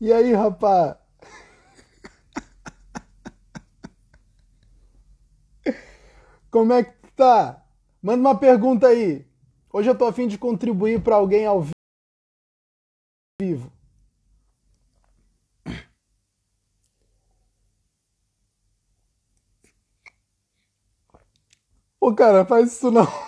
E aí, rapaz? Como é que tá? Manda uma pergunta aí. Hoje eu tô afim de contribuir para alguém ao vivo. Ô, cara, faz isso não.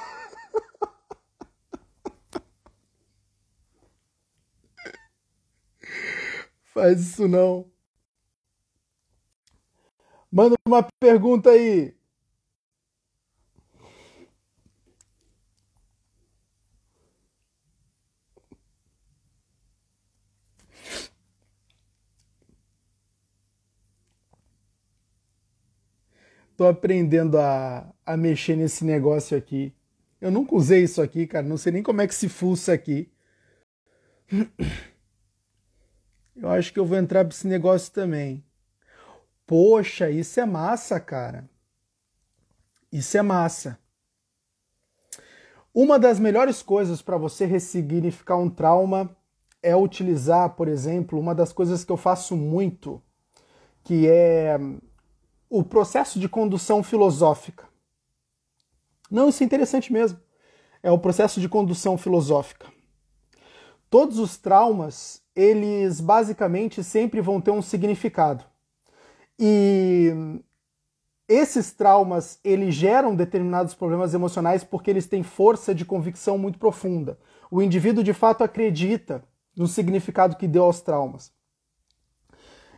Faz isso não. Manda uma pergunta aí. Tô aprendendo a, a mexer nesse negócio aqui. Eu nunca usei isso aqui, cara. Não sei nem como é que se fuça aqui. Eu acho que eu vou entrar para esse negócio também. Poxa, isso é massa, cara. Isso é massa. Uma das melhores coisas para você ressignificar um trauma é utilizar, por exemplo, uma das coisas que eu faço muito, que é o processo de condução filosófica. Não, isso é interessante mesmo. É o processo de condução filosófica. Todos os traumas eles basicamente sempre vão ter um significado. E esses traumas, eles geram determinados problemas emocionais porque eles têm força de convicção muito profunda. O indivíduo de fato acredita no significado que deu aos traumas.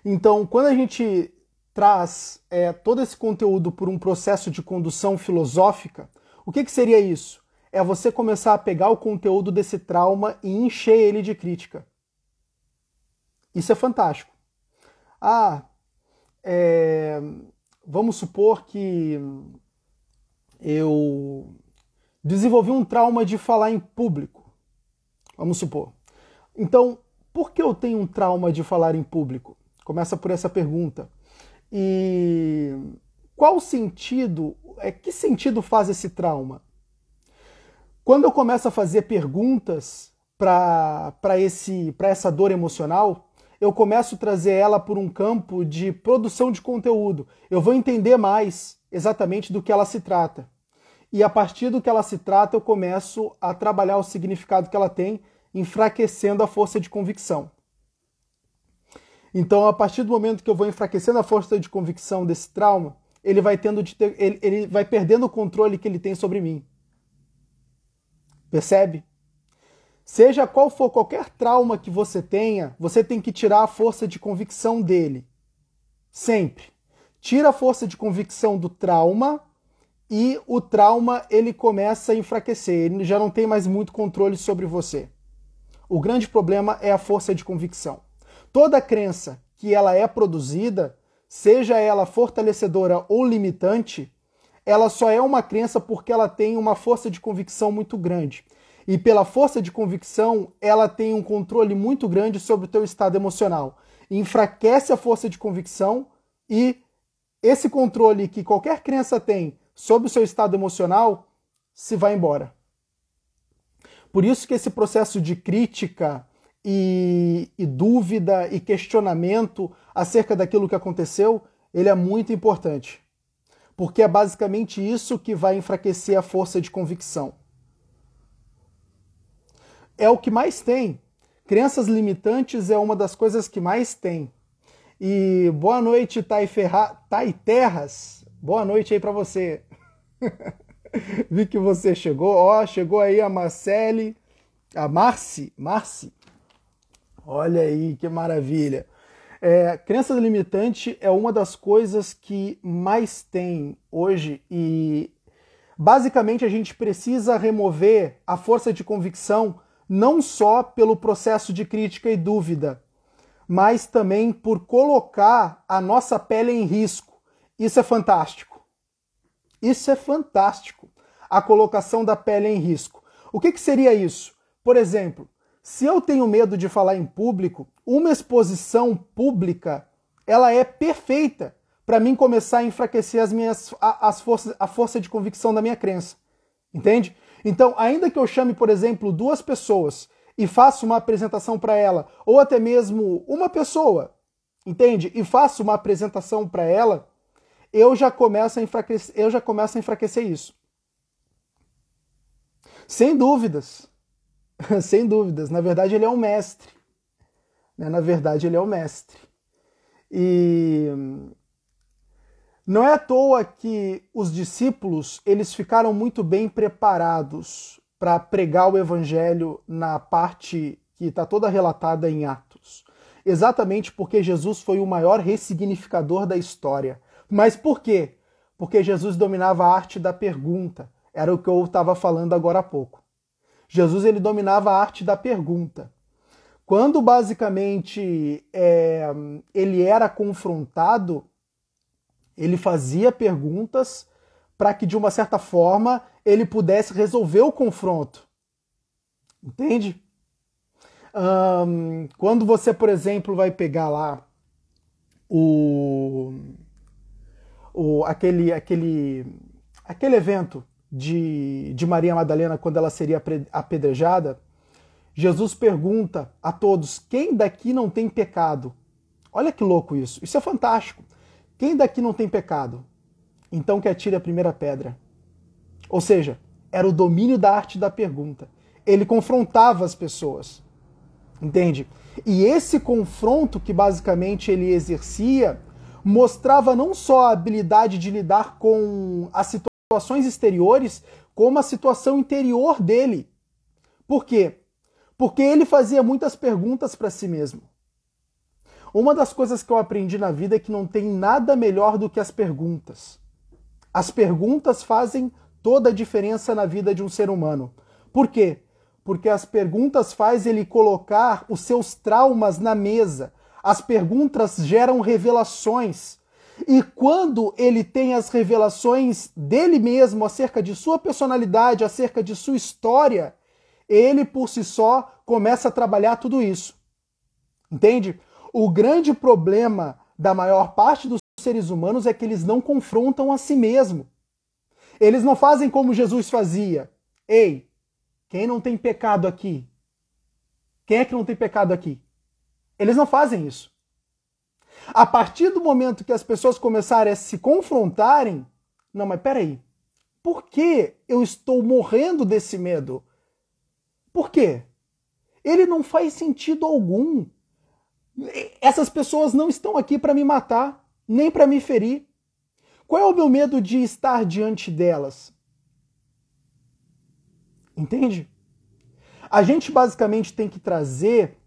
Então, quando a gente traz é, todo esse conteúdo por um processo de condução filosófica, o que, que seria isso? É você começar a pegar o conteúdo desse trauma e encher ele de crítica. Isso é fantástico. Ah, é, vamos supor que eu desenvolvi um trauma de falar em público. Vamos supor. Então, por que eu tenho um trauma de falar em público? Começa por essa pergunta. E qual sentido, é que sentido faz esse trauma? Quando eu começo a fazer perguntas para essa dor emocional, eu começo a trazer ela por um campo de produção de conteúdo. Eu vou entender mais exatamente do que ela se trata. E a partir do que ela se trata, eu começo a trabalhar o significado que ela tem, enfraquecendo a força de convicção. Então, a partir do momento que eu vou enfraquecendo a força de convicção desse trauma, ele vai tendo de ter, ele, ele vai perdendo o controle que ele tem sobre mim. Percebe? Seja qual for qualquer trauma que você tenha, você tem que tirar a força de convicção dele. Sempre. Tira a força de convicção do trauma e o trauma ele começa a enfraquecer, ele já não tem mais muito controle sobre você. O grande problema é a força de convicção. Toda crença que ela é produzida, seja ela fortalecedora ou limitante, ela só é uma crença porque ela tem uma força de convicção muito grande e pela força de convicção, ela tem um controle muito grande sobre o teu estado emocional. Enfraquece a força de convicção e esse controle que qualquer crença tem sobre o seu estado emocional se vai embora. Por isso que esse processo de crítica e, e dúvida e questionamento acerca daquilo que aconteceu, ele é muito importante. Porque é basicamente isso que vai enfraquecer a força de convicção é o que mais tem. Crenças limitantes é uma das coisas que mais tem. E boa noite, Tai, Ferra... tai Terras. Boa noite aí para você. Vi que você chegou. Ó, chegou aí a Marcele, a Marci, Marci. Olha aí que maravilha. É, crença limitante é uma das coisas que mais tem hoje e basicamente a gente precisa remover a força de convicção não só pelo processo de crítica e dúvida, mas também por colocar a nossa pele em risco. Isso é fantástico. Isso é fantástico. A colocação da pele em risco. O que, que seria isso? Por exemplo, se eu tenho medo de falar em público, uma exposição pública ela é perfeita para mim começar a enfraquecer as minhas, as forças, a força de convicção da minha crença. Entende? Então, ainda que eu chame, por exemplo, duas pessoas, e faço uma apresentação para ela, ou até mesmo uma pessoa, entende? E faço uma apresentação para ela, eu já começo a enfraquecer, eu já começo a enfraquecer isso. Sem dúvidas. Sem dúvidas. Na verdade, ele é um mestre. Né? Na verdade, ele é um mestre. E não é à toa que os discípulos eles ficaram muito bem preparados para pregar o evangelho na parte que está toda relatada em Atos. Exatamente porque Jesus foi o maior ressignificador da história. Mas por quê? Porque Jesus dominava a arte da pergunta. Era o que eu estava falando agora há pouco. Jesus ele dominava a arte da pergunta. Quando basicamente é, ele era confrontado, ele fazia perguntas para que de uma certa forma ele pudesse resolver o confronto. Entende? Um, quando você, por exemplo, vai pegar lá o, o aquele aquele aquele evento de, de Maria Madalena quando ela seria apedrejada, Jesus pergunta a todos: quem daqui não tem pecado? Olha que louco isso. Isso é fantástico. Quem daqui não tem pecado? Então que atire a primeira pedra. Ou seja, era o domínio da arte da pergunta. Ele confrontava as pessoas. Entende? E esse confronto que basicamente ele exercia mostrava não só a habilidade de lidar com as situações exteriores, como a situação interior dele. Por quê? porque ele fazia muitas perguntas para si mesmo. Uma das coisas que eu aprendi na vida é que não tem nada melhor do que as perguntas. As perguntas fazem toda a diferença na vida de um ser humano. Por quê? Porque as perguntas faz ele colocar os seus traumas na mesa. As perguntas geram revelações. E quando ele tem as revelações dele mesmo acerca de sua personalidade, acerca de sua história, ele por si só começa a trabalhar tudo isso. Entende? O grande problema da maior parte dos seres humanos é que eles não confrontam a si mesmo. Eles não fazem como Jesus fazia. Ei, quem não tem pecado aqui? Quem é que não tem pecado aqui? Eles não fazem isso. A partir do momento que as pessoas começarem a se confrontarem, não, mas peraí, por que eu estou morrendo desse medo? Por quê? Ele não faz sentido algum. Essas pessoas não estão aqui para me matar, nem para me ferir. Qual é o meu medo de estar diante delas? Entende? A gente basicamente tem que trazer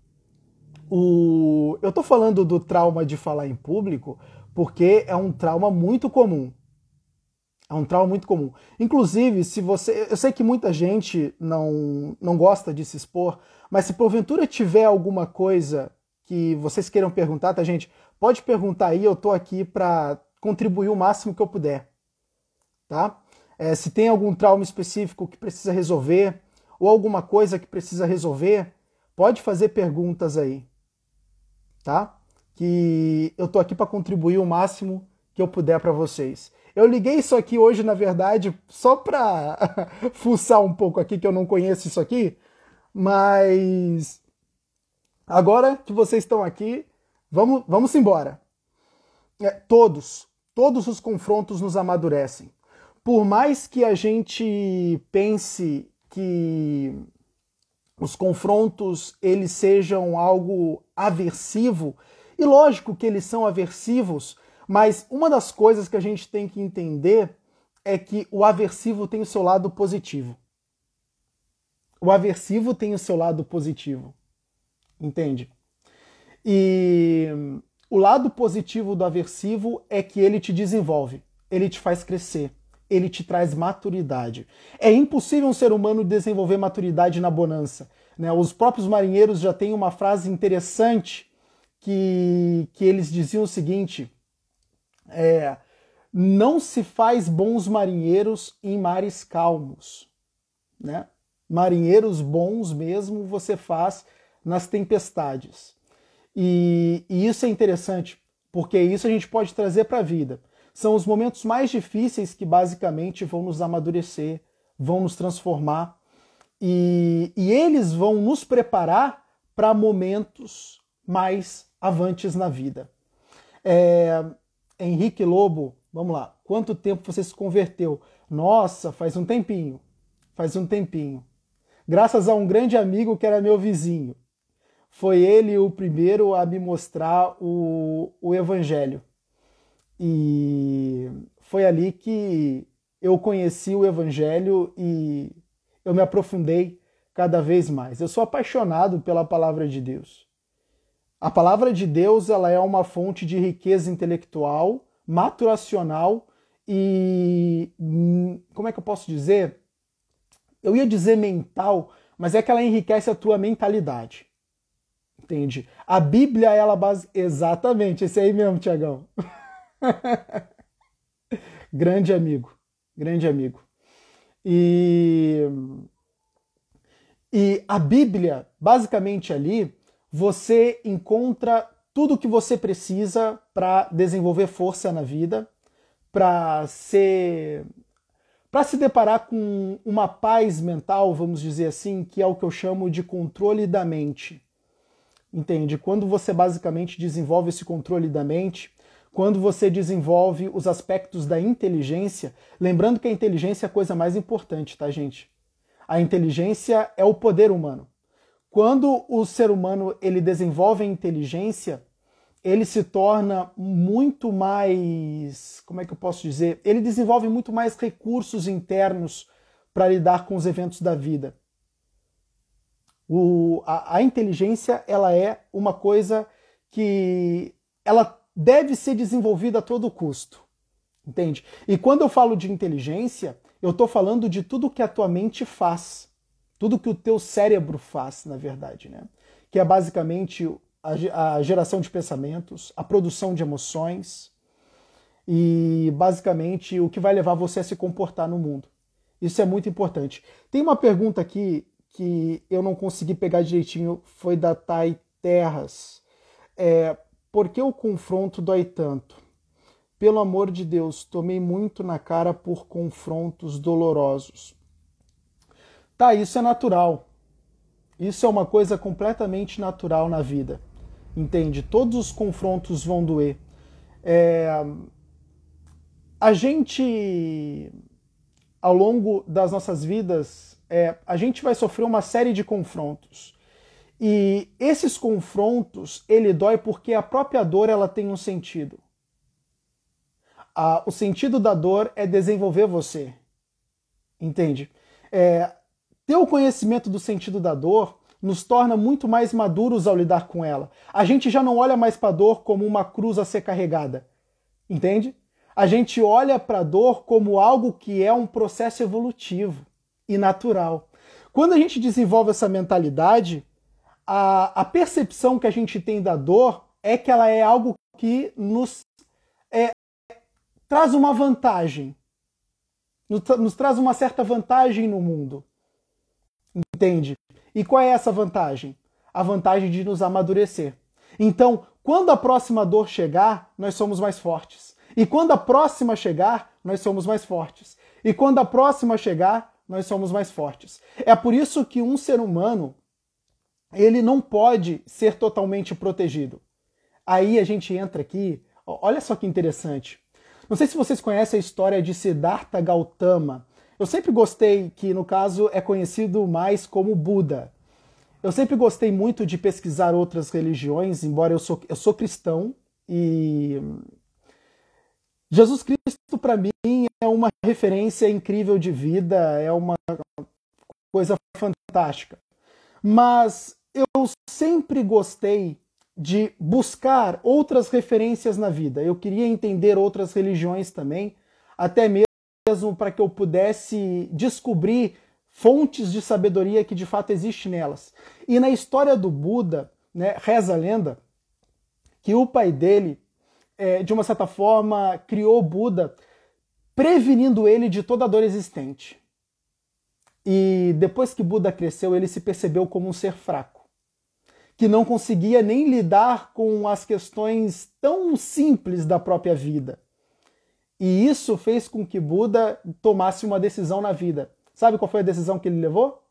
o. Eu estou falando do trauma de falar em público porque é um trauma muito comum. É um trauma muito comum. Inclusive, se você. Eu sei que muita gente não, não gosta de se expor, mas se porventura tiver alguma coisa que vocês queiram perguntar, tá, gente? Pode perguntar aí, eu tô aqui para contribuir o máximo que eu puder. Tá? É, se tem algum trauma específico que precisa resolver, ou alguma coisa que precisa resolver, pode fazer perguntas aí. Tá? Que eu tô aqui para contribuir o máximo que eu puder para vocês. Eu liguei isso aqui hoje, na verdade, só para fuçar um pouco aqui, que eu não conheço isso aqui, mas agora que vocês estão aqui, vamos, vamos embora. É, todos, todos os confrontos nos amadurecem. Por mais que a gente pense que os confrontos eles sejam algo aversivo, e lógico que eles são aversivos, mas uma das coisas que a gente tem que entender é que o aversivo tem o seu lado positivo. O aversivo tem o seu lado positivo. Entende? E o lado positivo do aversivo é que ele te desenvolve, ele te faz crescer, ele te traz maturidade. É impossível um ser humano desenvolver maturidade na bonança. Né? Os próprios marinheiros já têm uma frase interessante que, que eles diziam o seguinte: é, não se faz bons marinheiros em mares calmos, né? Marinheiros bons mesmo você faz nas tempestades. E, e isso é interessante, porque isso a gente pode trazer para a vida. São os momentos mais difíceis que basicamente vão nos amadurecer, vão nos transformar. E, e eles vão nos preparar para momentos mais avantes na vida. É, Henrique Lobo, vamos lá. Quanto tempo você se converteu? Nossa, faz um tempinho. Faz um tempinho. Graças a um grande amigo que era meu vizinho. Foi ele o primeiro a me mostrar o, o Evangelho. E foi ali que eu conheci o Evangelho e eu me aprofundei cada vez mais. Eu sou apaixonado pela palavra de Deus. A palavra de Deus ela é uma fonte de riqueza intelectual, maturacional e hum, como é que eu posso dizer? Eu ia dizer mental, mas é que ela enriquece a tua mentalidade. Entende? A Bíblia ela base exatamente esse aí mesmo, Tiagão. grande amigo, grande amigo. E e a Bíblia, basicamente ali, você encontra tudo o que você precisa para desenvolver força na vida, para ser para se deparar com uma paz mental, vamos dizer assim, que é o que eu chamo de controle da mente. Entende? Quando você basicamente desenvolve esse controle da mente, quando você desenvolve os aspectos da inteligência, lembrando que a inteligência é a coisa mais importante, tá, gente? A inteligência é o poder humano. Quando o ser humano ele desenvolve a inteligência, ele se torna muito mais, como é que eu posso dizer? Ele desenvolve muito mais recursos internos para lidar com os eventos da vida. O, a, a inteligência ela é uma coisa que ela deve ser desenvolvida a todo custo, entende? E quando eu falo de inteligência, eu estou falando de tudo que a tua mente faz, tudo que o teu cérebro faz, na verdade, né? Que é basicamente a, geração de pensamentos, a produção de emoções e basicamente o que vai levar você a se comportar no mundo. Isso é muito importante. Tem uma pergunta aqui que eu não consegui pegar direitinho, foi da Thay Terras. É, por que o confronto dói tanto? Pelo amor de Deus, tomei muito na cara por confrontos dolorosos. Tá, isso é natural. Isso é uma coisa completamente natural na vida. Entende? Todos os confrontos vão doer. É... A gente, ao longo das nossas vidas, é... a gente vai sofrer uma série de confrontos. E esses confrontos, ele dói porque a própria dor ela tem um sentido o sentido da dor é desenvolver você. Entende? É, ter o conhecimento do sentido da dor nos torna muito mais maduros ao lidar com ela. A gente já não olha mais para a dor como uma cruz a ser carregada. Entende? A gente olha para a dor como algo que é um processo evolutivo e natural. Quando a gente desenvolve essa mentalidade, a, a percepção que a gente tem da dor é que ela é algo que nos é, traz uma vantagem. Nos traz uma certa vantagem no mundo. Entende? E qual é essa vantagem? A vantagem de nos amadurecer. Então, quando a próxima dor chegar, nós somos mais fortes. E quando a próxima chegar, nós somos mais fortes. E quando a próxima chegar, nós somos mais fortes. É por isso que um ser humano ele não pode ser totalmente protegido. Aí a gente entra aqui, olha só que interessante. Não sei se vocês conhecem a história de Siddhartha Gautama. Eu sempre gostei que, no caso, é conhecido mais como Buda. Eu sempre gostei muito de pesquisar outras religiões, embora eu sou, eu sou cristão e Jesus Cristo para mim é uma referência incrível de vida, é uma coisa fantástica. Mas eu sempre gostei de buscar outras referências na vida. Eu queria entender outras religiões também, até mesmo para que eu pudesse descobrir fontes de sabedoria que de fato existem nelas. E na história do Buda, né, reza a lenda que o pai dele, é, de uma certa forma, criou Buda prevenindo ele de toda dor existente. E depois que Buda cresceu, ele se percebeu como um ser fraco que não conseguia nem lidar com as questões tão simples da própria vida. E isso fez com que Buda tomasse uma decisão na vida. Sabe qual foi a decisão que ele levou?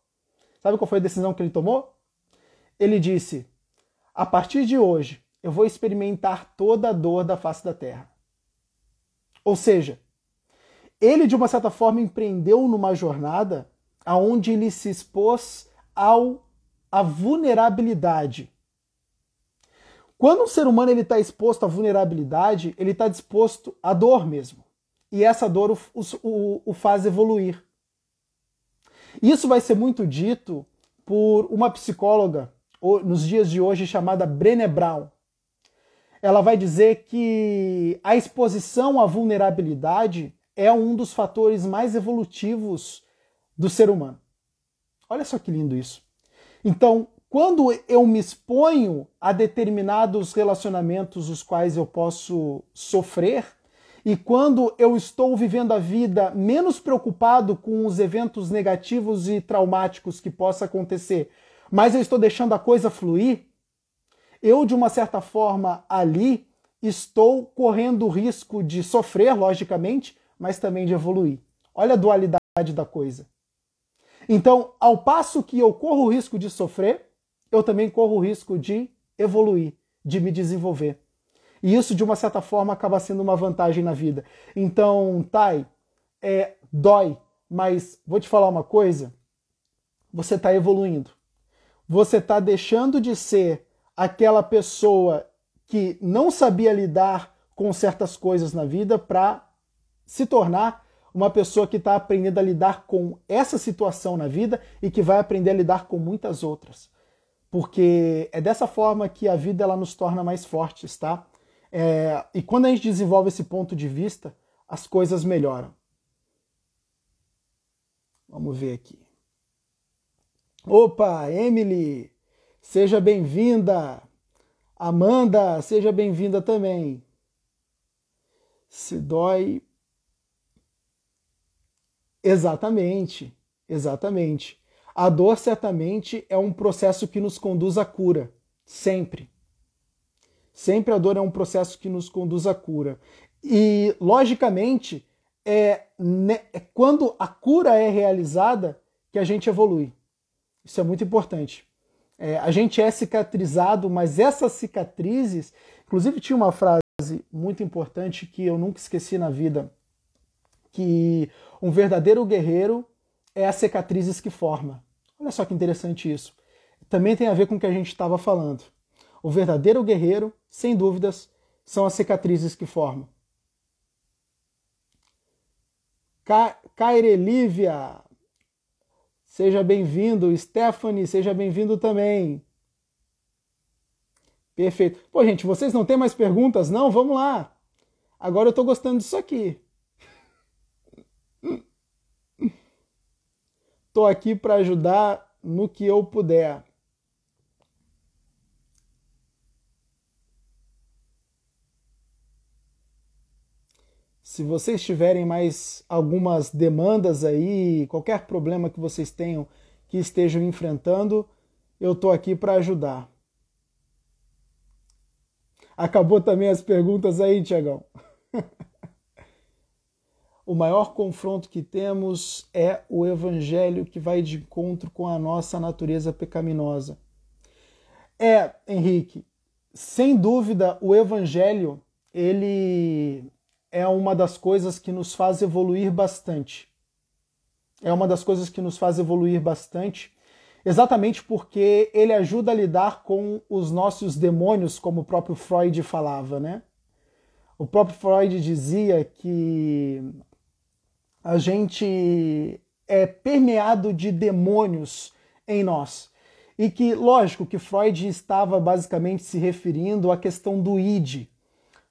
Sabe qual foi a decisão que ele tomou? Ele disse: a partir de hoje, eu vou experimentar toda a dor da face da terra. Ou seja, ele de uma certa forma empreendeu numa jornada aonde ele se expôs ao à vulnerabilidade. Quando um ser humano ele está exposto à vulnerabilidade, ele está disposto à dor mesmo. E essa dor o, o, o faz evoluir. Isso vai ser muito dito por uma psicóloga nos dias de hoje chamada Brené Brown. Ela vai dizer que a exposição à vulnerabilidade é um dos fatores mais evolutivos do ser humano. Olha só que lindo isso. Então, quando eu me exponho a determinados relacionamentos os quais eu posso sofrer, e quando eu estou vivendo a vida menos preocupado com os eventos negativos e traumáticos que possa acontecer, mas eu estou deixando a coisa fluir, eu, de uma certa forma, ali estou correndo o risco de sofrer, logicamente, mas também de evoluir. Olha a dualidade da coisa. Então, ao passo que eu corro o risco de sofrer, eu também corro o risco de evoluir, de me desenvolver. E isso, de uma certa forma, acaba sendo uma vantagem na vida. Então, Thay, é, dói, mas vou te falar uma coisa: você está evoluindo. Você está deixando de ser aquela pessoa que não sabia lidar com certas coisas na vida para se tornar uma pessoa que está aprendendo a lidar com essa situação na vida e que vai aprender a lidar com muitas outras. Porque é dessa forma que a vida ela nos torna mais fortes, tá? É, e quando a gente desenvolve esse ponto de vista, as coisas melhoram. Vamos ver aqui. Opa, Emily, seja bem-vinda. Amanda, seja bem-vinda também. Se dói. Exatamente, exatamente. A dor certamente é um processo que nos conduz à cura, sempre. Sempre a dor é um processo que nos conduz à cura. E, logicamente, é, é quando a cura é realizada que a gente evolui. Isso é muito importante. É, a gente é cicatrizado, mas essas cicatrizes. Inclusive, tinha uma frase muito importante que eu nunca esqueci na vida: que um verdadeiro guerreiro é as cicatrizes que forma. Olha só que interessante isso. Também tem a ver com o que a gente estava falando. O verdadeiro guerreiro, sem dúvidas, são as cicatrizes que formam. Ka Lívia, seja bem-vindo. Stephanie, seja bem-vindo também. Perfeito. Pô, gente, vocês não têm mais perguntas? Não? Vamos lá. Agora eu estou gostando disso aqui. Estou aqui para ajudar no que eu puder. Se vocês tiverem mais algumas demandas aí, qualquer problema que vocês tenham que estejam enfrentando, eu estou aqui para ajudar. Acabou também as perguntas aí, Tiagão. o maior confronto que temos é o evangelho que vai de encontro com a nossa natureza pecaminosa. É, Henrique, sem dúvida, o evangelho ele é uma das coisas que nos faz evoluir bastante. É uma das coisas que nos faz evoluir bastante, exatamente porque ele ajuda a lidar com os nossos demônios, como o próprio Freud falava, né? O próprio Freud dizia que a gente é permeado de demônios em nós. E que, lógico, que Freud estava basicamente se referindo à questão do id,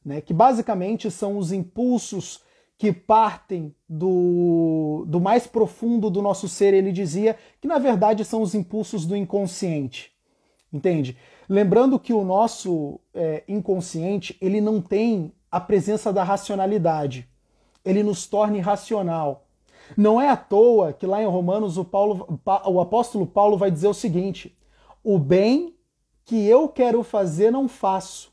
né, que basicamente são os impulsos que partem do, do mais profundo do nosso ser. Ele dizia que, na verdade, são os impulsos do inconsciente. Entende? Lembrando que o nosso é, inconsciente ele não tem a presença da racionalidade. Ele nos torna irracional. Não é à toa que lá em Romanos o, Paulo, o apóstolo Paulo vai dizer o seguinte: o bem que eu quero fazer não faço,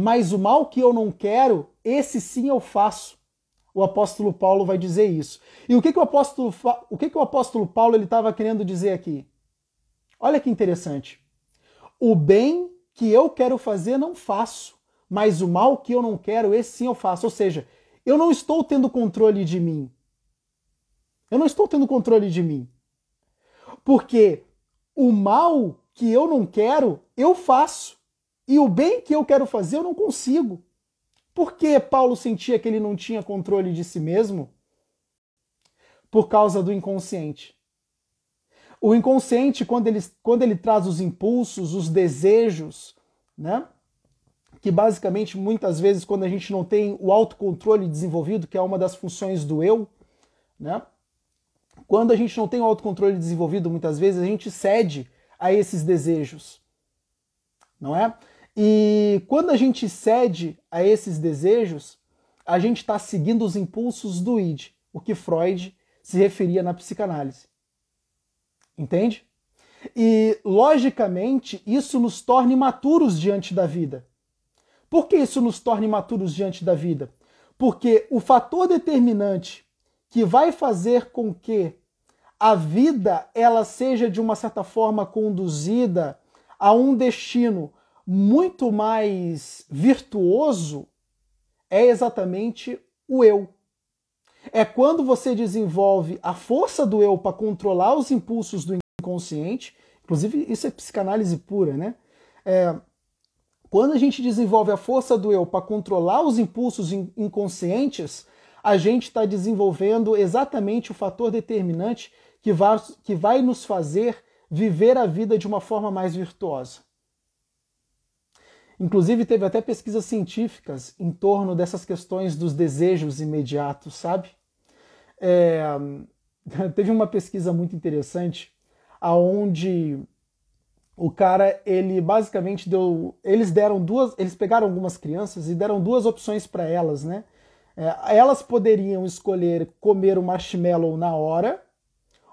mas o mal que eu não quero, esse sim eu faço. O apóstolo Paulo vai dizer isso. E o que, que o apóstolo, o que, que o apóstolo Paulo ele estava querendo dizer aqui? Olha que interessante. O bem que eu quero fazer não faço, mas o mal que eu não quero, esse sim eu faço. Ou seja, eu não estou tendo controle de mim. Eu não estou tendo controle de mim. Porque o mal que eu não quero, eu faço. E o bem que eu quero fazer, eu não consigo. Por que Paulo sentia que ele não tinha controle de si mesmo? Por causa do inconsciente. O inconsciente, quando ele, quando ele traz os impulsos, os desejos, né? Que basicamente, muitas vezes, quando a gente não tem o autocontrole desenvolvido, que é uma das funções do eu, né? Quando a gente não tem o autocontrole desenvolvido, muitas vezes a gente cede a esses desejos, não é? E quando a gente cede a esses desejos, a gente está seguindo os impulsos do id, o que Freud se referia na psicanálise. Entende? E, logicamente, isso nos torna imaturos diante da vida. Por que isso nos torna imaturos diante da vida? Porque o fator determinante que vai fazer com que a vida ela seja de uma certa forma conduzida a um destino muito mais virtuoso é exatamente o eu. É quando você desenvolve a força do eu para controlar os impulsos do inconsciente, inclusive isso é psicanálise pura, né? É, quando a gente desenvolve a força do eu para controlar os impulsos inconscientes, a gente está desenvolvendo exatamente o fator determinante que vai, que vai nos fazer viver a vida de uma forma mais virtuosa. Inclusive, teve até pesquisas científicas em torno dessas questões dos desejos imediatos, sabe? É, teve uma pesquisa muito interessante aonde o cara ele basicamente deu eles deram duas eles pegaram algumas crianças e deram duas opções para elas né é, elas poderiam escolher comer o marshmallow na hora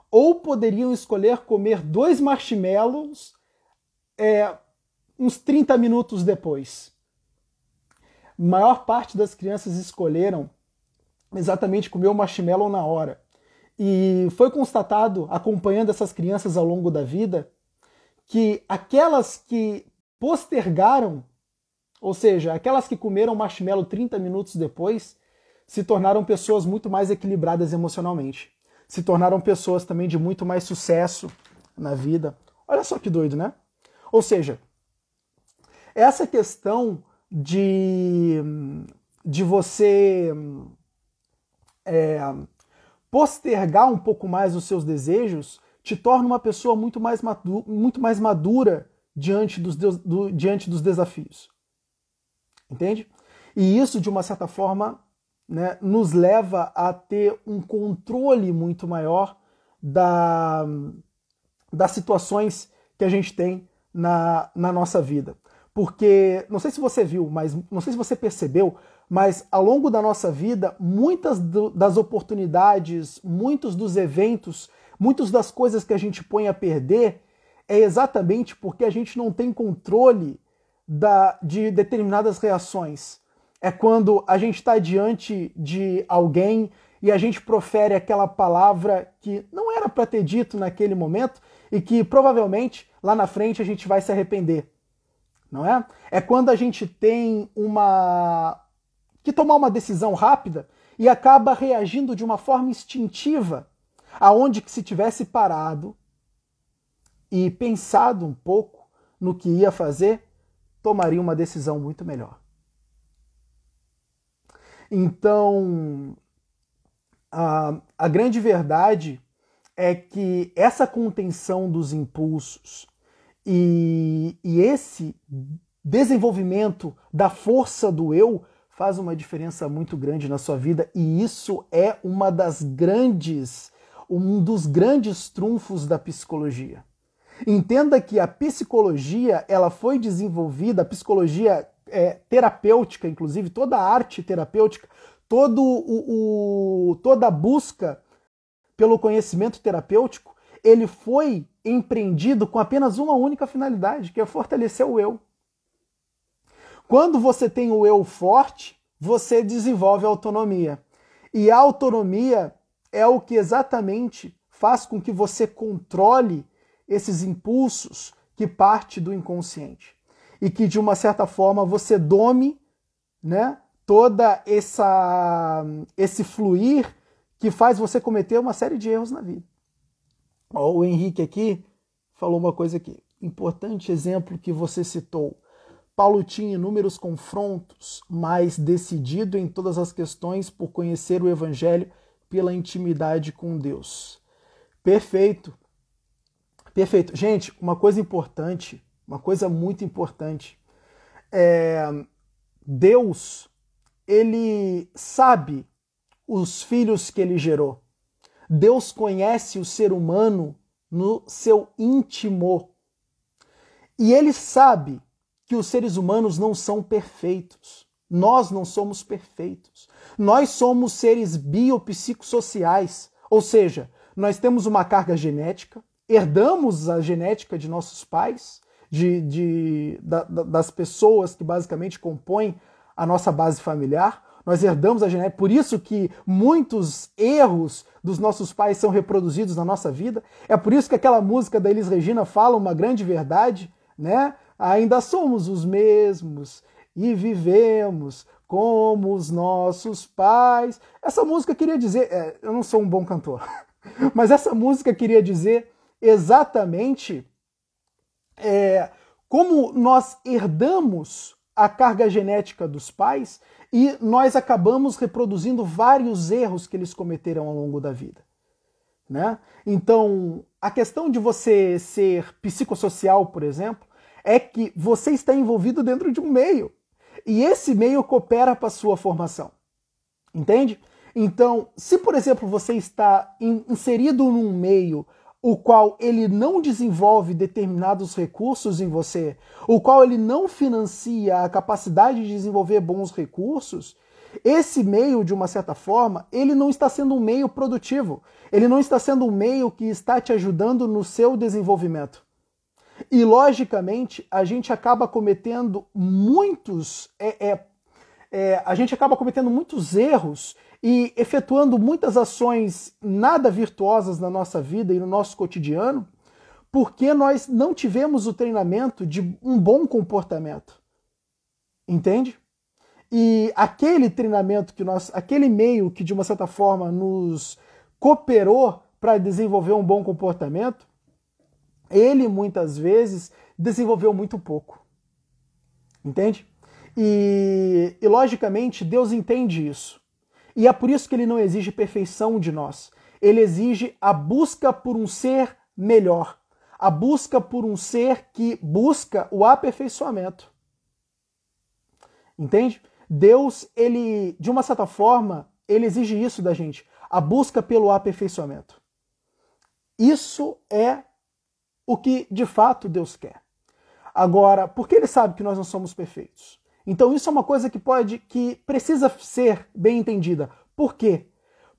ou poderiam escolher comer dois marshmallows é, uns 30 minutos depois. A maior parte das crianças escolheram exatamente comer o marshmallow na hora. E foi constatado, acompanhando essas crianças ao longo da vida, que aquelas que postergaram, ou seja, aquelas que comeram marshmallow 30 minutos depois, se tornaram pessoas muito mais equilibradas emocionalmente se tornaram pessoas também de muito mais sucesso na vida. Olha só que doido, né? Ou seja, essa questão de, de você é, postergar um pouco mais os seus desejos te torna uma pessoa muito mais, madura, muito mais madura diante dos, do, diante dos desafios. Entende? E isso, de uma certa forma, né, nos leva a ter um controle muito maior da, das situações que a gente tem na, na nossa vida. Porque, não sei se você viu, mas não sei se você percebeu, mas ao longo da nossa vida, muitas do, das oportunidades, muitos dos eventos, muitas das coisas que a gente põe a perder é exatamente porque a gente não tem controle da, de determinadas reações é quando a gente está diante de alguém e a gente profere aquela palavra que não era para ter dito naquele momento e que provavelmente lá na frente a gente vai se arrepender. Não é? É quando a gente tem uma que tomar uma decisão rápida e acaba reagindo de uma forma instintiva, aonde que se tivesse parado e pensado um pouco no que ia fazer, tomaria uma decisão muito melhor. Então, a, a grande verdade é que essa contenção dos impulsos e, e esse desenvolvimento da força do eu faz uma diferença muito grande na sua vida e isso é uma das grandes um dos grandes trunfos da psicologia. Entenda que a psicologia ela foi desenvolvida, a psicologia é, terapêutica, inclusive, toda a arte terapêutica, todo o, o, toda a busca pelo conhecimento terapêutico, ele foi empreendido com apenas uma única finalidade, que é fortalecer o eu. Quando você tem o eu forte, você desenvolve autonomia. E a autonomia é o que exatamente faz com que você controle esses impulsos que parte do inconsciente e que de uma certa forma você dome, né, toda essa esse fluir que faz você cometer uma série de erros na vida. Ó, o Henrique aqui falou uma coisa aqui, importante exemplo que você citou. Paulo tinha inúmeros confrontos, mas decidido em todas as questões por conhecer o evangelho pela intimidade com Deus. Perfeito. Perfeito. Gente, uma coisa importante, uma coisa muito importante. É, Deus, ele sabe os filhos que ele gerou. Deus conhece o ser humano no seu íntimo. E ele sabe que os seres humanos não são perfeitos. Nós não somos perfeitos. Nós somos seres biopsicossociais, ou seja, nós temos uma carga genética, herdamos a genética de nossos pais, de, de da, das pessoas que basicamente compõem a nossa base familiar. Nós herdamos a genética, por isso que muitos erros dos nossos pais são reproduzidos na nossa vida. É por isso que aquela música da Elis Regina fala uma grande verdade, né? Ainda somos os mesmos e vivemos como os nossos pais. Essa música queria dizer, é, eu não sou um bom cantor, mas essa música queria dizer exatamente é, como nós herdamos a carga genética dos pais e nós acabamos reproduzindo vários erros que eles cometeram ao longo da vida. Né? Então, a questão de você ser psicossocial, por exemplo, é que você está envolvido dentro de um meio. E esse meio coopera para a sua formação. Entende? Então, se por exemplo você está inserido num meio o qual ele não desenvolve determinados recursos em você, o qual ele não financia a capacidade de desenvolver bons recursos, esse meio, de uma certa forma, ele não está sendo um meio produtivo. Ele não está sendo um meio que está te ajudando no seu desenvolvimento. E, logicamente, a gente acaba cometendo muitos. É, é, é, a gente acaba cometendo muitos erros e efetuando muitas ações nada virtuosas na nossa vida e no nosso cotidiano, porque nós não tivemos o treinamento de um bom comportamento. Entende? E aquele treinamento que nós, aquele meio que de uma certa forma nos cooperou para desenvolver um bom comportamento, ele muitas vezes desenvolveu muito pouco. Entende? E, e, logicamente Deus entende isso. E é por isso que ele não exige perfeição de nós. Ele exige a busca por um ser melhor, a busca por um ser que busca o aperfeiçoamento. Entende? Deus, ele, de uma certa forma, ele exige isso da gente, a busca pelo aperfeiçoamento. Isso é o que de fato Deus quer. Agora, porque ele sabe que nós não somos perfeitos? Então isso é uma coisa que pode que precisa ser bem entendida. Por quê?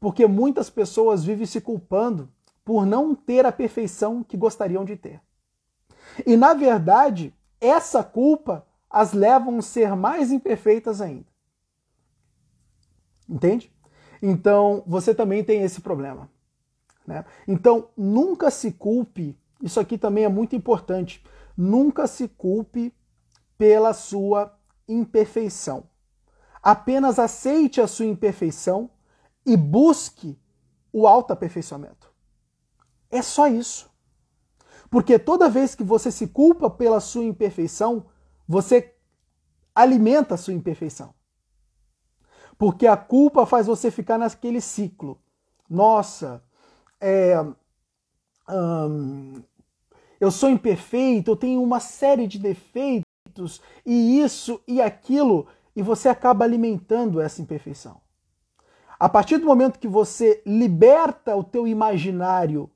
Porque muitas pessoas vivem se culpando por não ter a perfeição que gostariam de ter. E na verdade, essa culpa as levam a ser mais imperfeitas ainda. Entende? Então, você também tem esse problema. Né? Então, nunca se culpe isso aqui também é muito importante. Nunca se culpe pela sua imperfeição. Apenas aceite a sua imperfeição e busque o autoaperfeiçoamento. É só isso. Porque toda vez que você se culpa pela sua imperfeição, você alimenta a sua imperfeição. Porque a culpa faz você ficar naquele ciclo. Nossa, é, hum, eu sou imperfeito, eu tenho uma série de defeitos, e isso e aquilo, e você acaba alimentando essa imperfeição. A partir do momento que você liberta o teu imaginário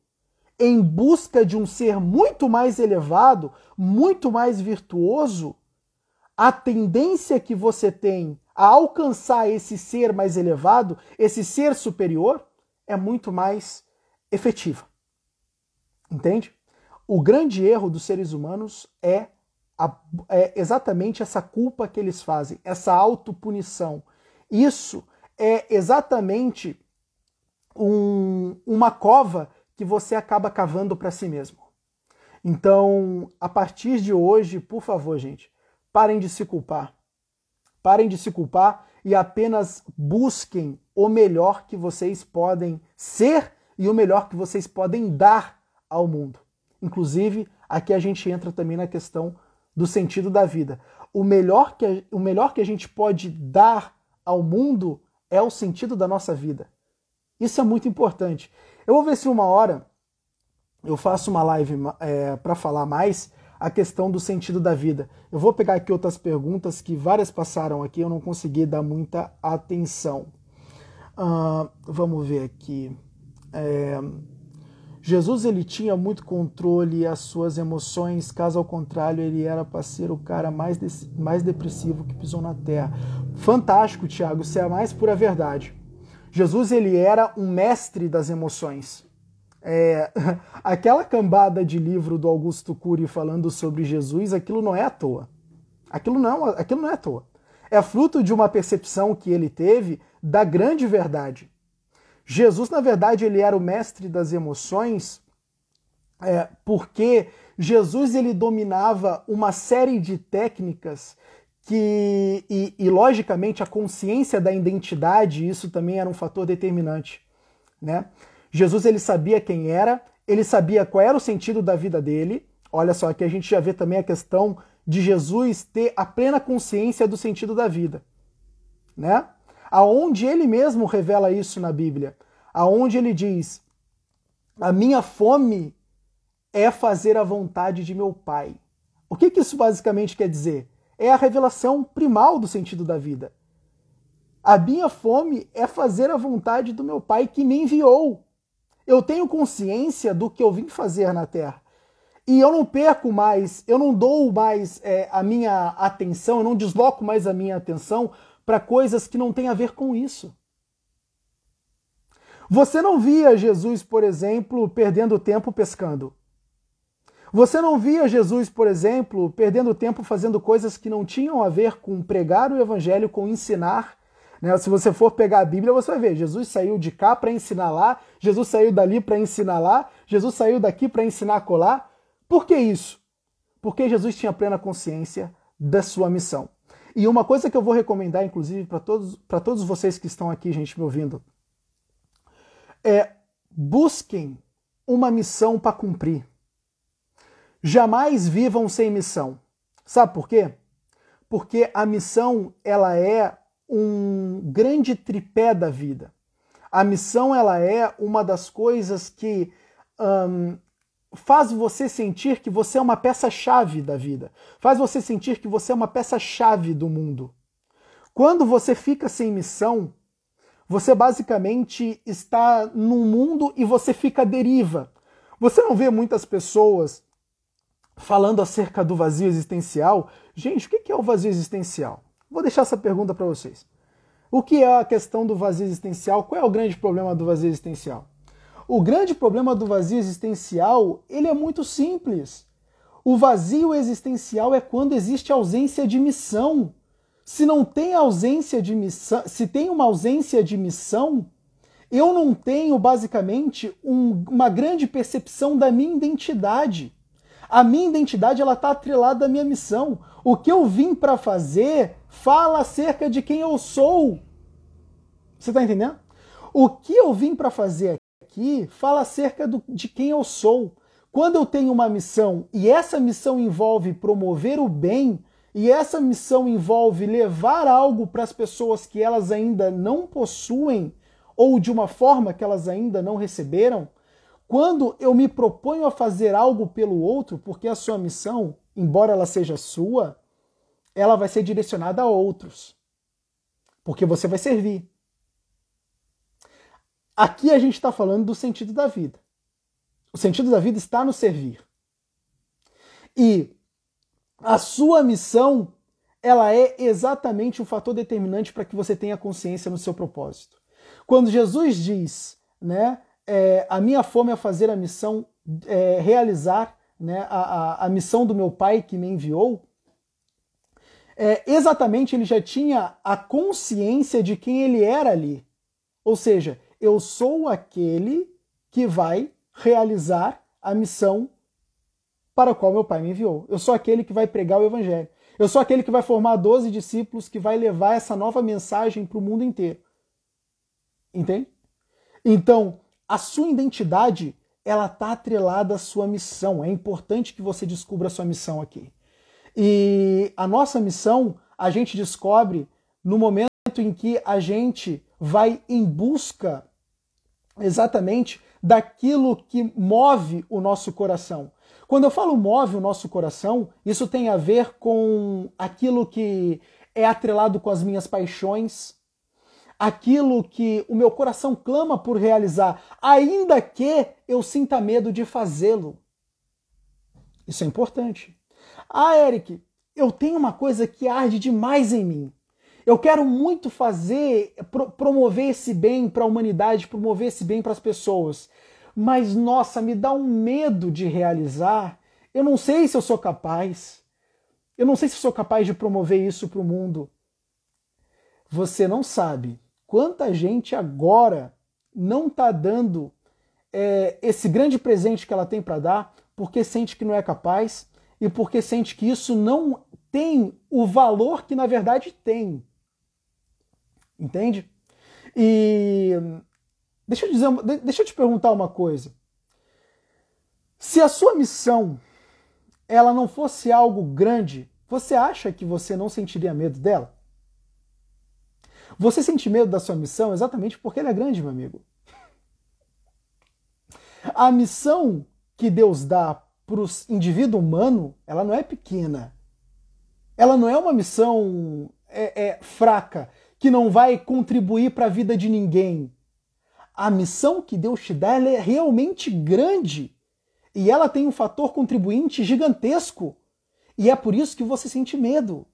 em busca de um ser muito mais elevado, muito mais virtuoso, a tendência que você tem a alcançar esse ser mais elevado, esse ser superior, é muito mais efetiva. Entende? O grande erro dos seres humanos é, a, é exatamente essa culpa que eles fazem, essa autopunição. Isso é exatamente um, uma cova que você acaba cavando para si mesmo. Então, a partir de hoje, por favor, gente, parem de se culpar. Parem de se culpar e apenas busquem o melhor que vocês podem ser e o melhor que vocês podem dar ao mundo. Inclusive, aqui a gente entra também na questão do sentido da vida. O melhor que, o melhor que a gente pode dar ao mundo é o sentido da nossa vida. Isso é muito importante. Eu vou ver se uma hora eu faço uma live é, para falar mais a questão do sentido da vida. Eu vou pegar aqui outras perguntas que várias passaram aqui, eu não consegui dar muita atenção. Uh, vamos ver aqui. É, Jesus ele tinha muito controle as suas emoções, caso ao contrário, ele era para ser o cara mais, mais depressivo que pisou na terra. Fantástico, Tiago, isso é a mais pura verdade. Jesus ele era um mestre das emoções. É, aquela cambada de livro do Augusto Cury falando sobre Jesus, aquilo não é à toa. Aquilo não, aquilo não é à toa. É fruto de uma percepção que ele teve da grande verdade. Jesus, na verdade, ele era o mestre das emoções, é, porque Jesus ele dominava uma série de técnicas que, e, e, logicamente, a consciência da identidade, isso também era um fator determinante. Né? Jesus ele sabia quem era, ele sabia qual era o sentido da vida dele. Olha só, aqui a gente já vê também a questão de Jesus ter a plena consciência do sentido da vida, né? Aonde ele mesmo revela isso na Bíblia, aonde ele diz: "A minha fome é fazer a vontade de meu Pai". O que, que isso basicamente quer dizer? É a revelação primal do sentido da vida. A minha fome é fazer a vontade do meu Pai que me enviou. Eu tenho consciência do que eu vim fazer na Terra. E eu não perco mais, eu não dou mais é, a minha atenção, eu não desloco mais a minha atenção para coisas que não têm a ver com isso. Você não via Jesus, por exemplo, perdendo tempo pescando. Você não via Jesus, por exemplo, perdendo tempo fazendo coisas que não tinham a ver com pregar o evangelho, com ensinar né? Se você for pegar a Bíblia, você vai ver: Jesus saiu de cá para ensinar lá, Jesus saiu dali para ensinar lá, Jesus saiu daqui para ensinar colar. Por que isso? Porque Jesus tinha plena consciência da sua missão. E uma coisa que eu vou recomendar, inclusive, para todos, todos vocês que estão aqui, gente, me ouvindo, é busquem uma missão para cumprir. Jamais vivam sem missão. Sabe por quê? Porque a missão ela é um grande tripé da vida. A missão ela é uma das coisas que um, faz você sentir que você é uma peça-chave da vida, faz você sentir que você é uma peça-chave do mundo. Quando você fica sem missão, você basicamente está num mundo e você fica à deriva. Você não vê muitas pessoas falando acerca do vazio existencial. Gente, o que é o vazio existencial? Vou deixar essa pergunta para vocês. O que é a questão do vazio existencial? Qual é o grande problema do vazio existencial? O grande problema do vazio existencial, ele é muito simples. O vazio existencial é quando existe ausência de missão. Se não tem ausência de missão, se tem uma ausência de missão, eu não tenho basicamente um, uma grande percepção da minha identidade. A minha identidade ela está atrelada à minha missão. O que eu vim para fazer fala acerca de quem eu sou. Você está entendendo? O que eu vim para fazer aqui fala acerca do, de quem eu sou. Quando eu tenho uma missão e essa missão envolve promover o bem, e essa missão envolve levar algo para as pessoas que elas ainda não possuem, ou de uma forma que elas ainda não receberam, quando eu me proponho a fazer algo pelo outro, porque a sua missão, embora ela seja sua, ela vai ser direcionada a outros. Porque você vai servir. Aqui a gente está falando do sentido da vida. O sentido da vida está no servir. E a sua missão, ela é exatamente o fator determinante para que você tenha consciência no seu propósito. Quando Jesus diz, né, é, a minha fome é fazer a missão, é, realizar né, a, a, a, missão do meu pai que me enviou, é, exatamente ele já tinha a consciência de quem ele era ali. Ou seja, eu sou aquele que vai realizar a missão para o qual meu Pai me enviou. Eu sou aquele que vai pregar o Evangelho. Eu sou aquele que vai formar 12 discípulos que vai levar essa nova mensagem para o mundo inteiro. Entende? Então, a sua identidade, ela está atrelada à sua missão. É importante que você descubra a sua missão aqui. E a nossa missão, a gente descobre no momento em que a gente vai em busca exatamente daquilo que move o nosso coração. Quando eu falo move o nosso coração, isso tem a ver com aquilo que é atrelado com as minhas paixões, aquilo que o meu coração clama por realizar, ainda que eu sinta medo de fazê-lo. Isso é importante. Ah, Eric, eu tenho uma coisa que arde demais em mim. Eu quero muito fazer, pro, promover esse bem para a humanidade, promover esse bem para as pessoas mas nossa, me dá um medo de realizar. Eu não sei se eu sou capaz. Eu não sei se sou capaz de promover isso para o mundo. Você não sabe quanta gente agora não está dando é, esse grande presente que ela tem para dar porque sente que não é capaz e porque sente que isso não tem o valor que na verdade tem. Entende? E Deixa eu, dizer, deixa eu te perguntar uma coisa. Se a sua missão ela não fosse algo grande, você acha que você não sentiria medo dela? Você sente medo da sua missão exatamente porque ela é grande, meu amigo. A missão que Deus dá para o indivíduo humano, ela não é pequena. Ela não é uma missão é, é, fraca, que não vai contribuir para a vida de ninguém a missão que Deus te dá é realmente grande e ela tem um fator contribuinte gigantesco. E é por isso que você sente medo.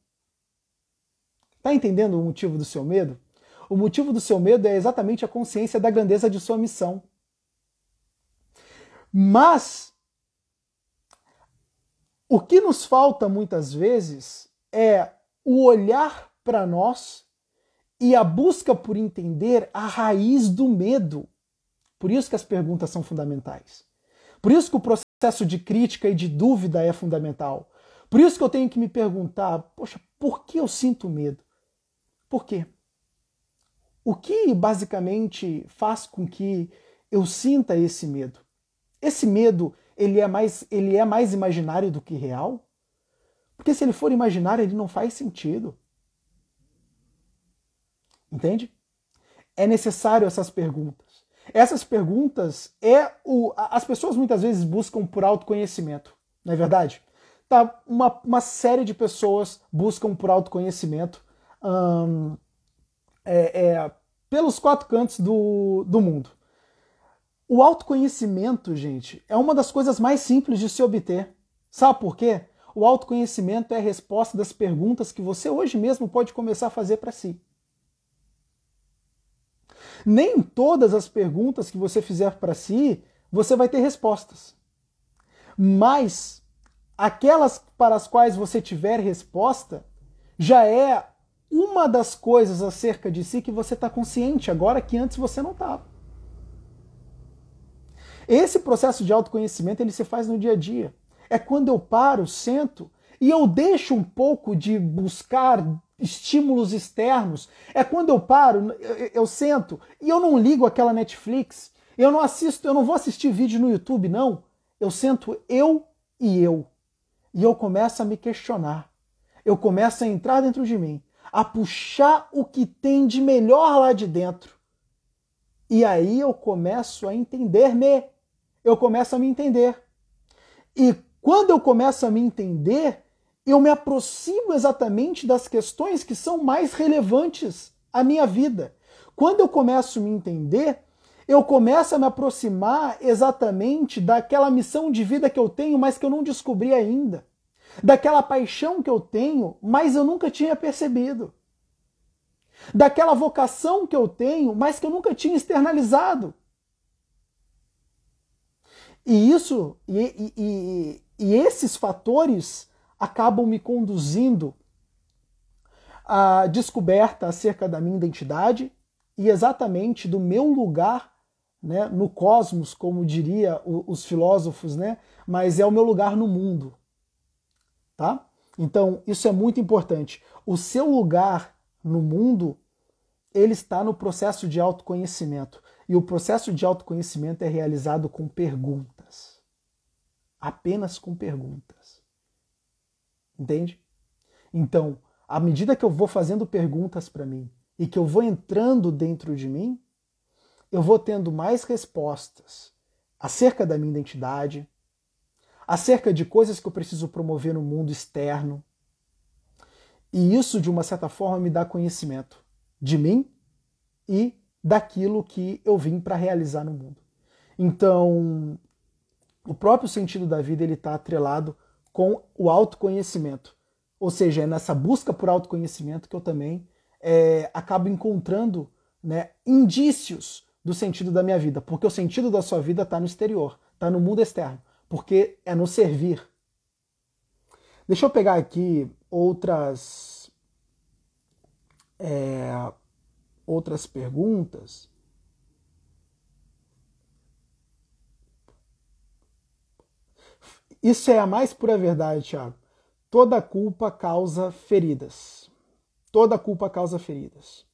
Tá entendendo o motivo do seu medo? O motivo do seu medo é exatamente a consciência da grandeza de sua missão. Mas o que nos falta muitas vezes é o olhar para nós e a busca por entender a raiz do medo. Por isso que as perguntas são fundamentais. Por isso que o processo de crítica e de dúvida é fundamental. Por isso que eu tenho que me perguntar, poxa, por que eu sinto medo? Por quê? O que basicamente faz com que eu sinta esse medo? Esse medo, ele é mais, ele é mais imaginário do que real? Porque se ele for imaginário, ele não faz sentido. Entende? É necessário essas perguntas. Essas perguntas é o. As pessoas muitas vezes buscam por autoconhecimento, não é verdade? Tá, uma, uma série de pessoas buscam por autoconhecimento hum, é, é, pelos quatro cantos do, do mundo. O autoconhecimento, gente, é uma das coisas mais simples de se obter. Sabe por quê? O autoconhecimento é a resposta das perguntas que você hoje mesmo pode começar a fazer para si. Nem todas as perguntas que você fizer para si você vai ter respostas. Mas aquelas para as quais você tiver resposta já é uma das coisas acerca de si que você está consciente agora que antes você não estava. Esse processo de autoconhecimento ele se faz no dia a dia. É quando eu paro, sento e eu deixo um pouco de buscar estímulos externos. É quando eu paro, eu, eu, sento e eu não ligo aquela Netflix, eu não assisto, eu não vou assistir vídeo no YouTube, não. Eu sento eu e eu. E eu começo a me questionar. Eu começo a entrar dentro de mim, a puxar o que tem de melhor lá de dentro. E aí eu começo a entender-me. Eu começo a me entender. E quando eu começo a me entender, eu me aproximo exatamente das questões que são mais relevantes à minha vida. Quando eu começo a me entender, eu começo a me aproximar exatamente daquela missão de vida que eu tenho, mas que eu não descobri ainda. Daquela paixão que eu tenho, mas eu nunca tinha percebido. Daquela vocação que eu tenho, mas que eu nunca tinha externalizado. E isso, e, e, e, e esses fatores acabam me conduzindo à descoberta acerca da minha identidade e exatamente do meu lugar né, no cosmos, como diria os filósofos, né, mas é o meu lugar no mundo. Tá? Então, isso é muito importante. O seu lugar no mundo, ele está no processo de autoconhecimento. E o processo de autoconhecimento é realizado com perguntas. Apenas com perguntas. Entende? Então, à medida que eu vou fazendo perguntas para mim e que eu vou entrando dentro de mim, eu vou tendo mais respostas acerca da minha identidade, acerca de coisas que eu preciso promover no mundo externo. E isso, de uma certa forma, me dá conhecimento de mim e daquilo que eu vim para realizar no mundo. Então, o próprio sentido da vida ele está atrelado com o autoconhecimento. Ou seja, é nessa busca por autoconhecimento que eu também é, acabo encontrando né, indícios do sentido da minha vida, porque o sentido da sua vida está no exterior, está no mundo externo, porque é no servir. Deixa eu pegar aqui outras é, outras perguntas. Isso é a mais pura verdade, Thiago. Toda culpa causa feridas. Toda culpa causa feridas.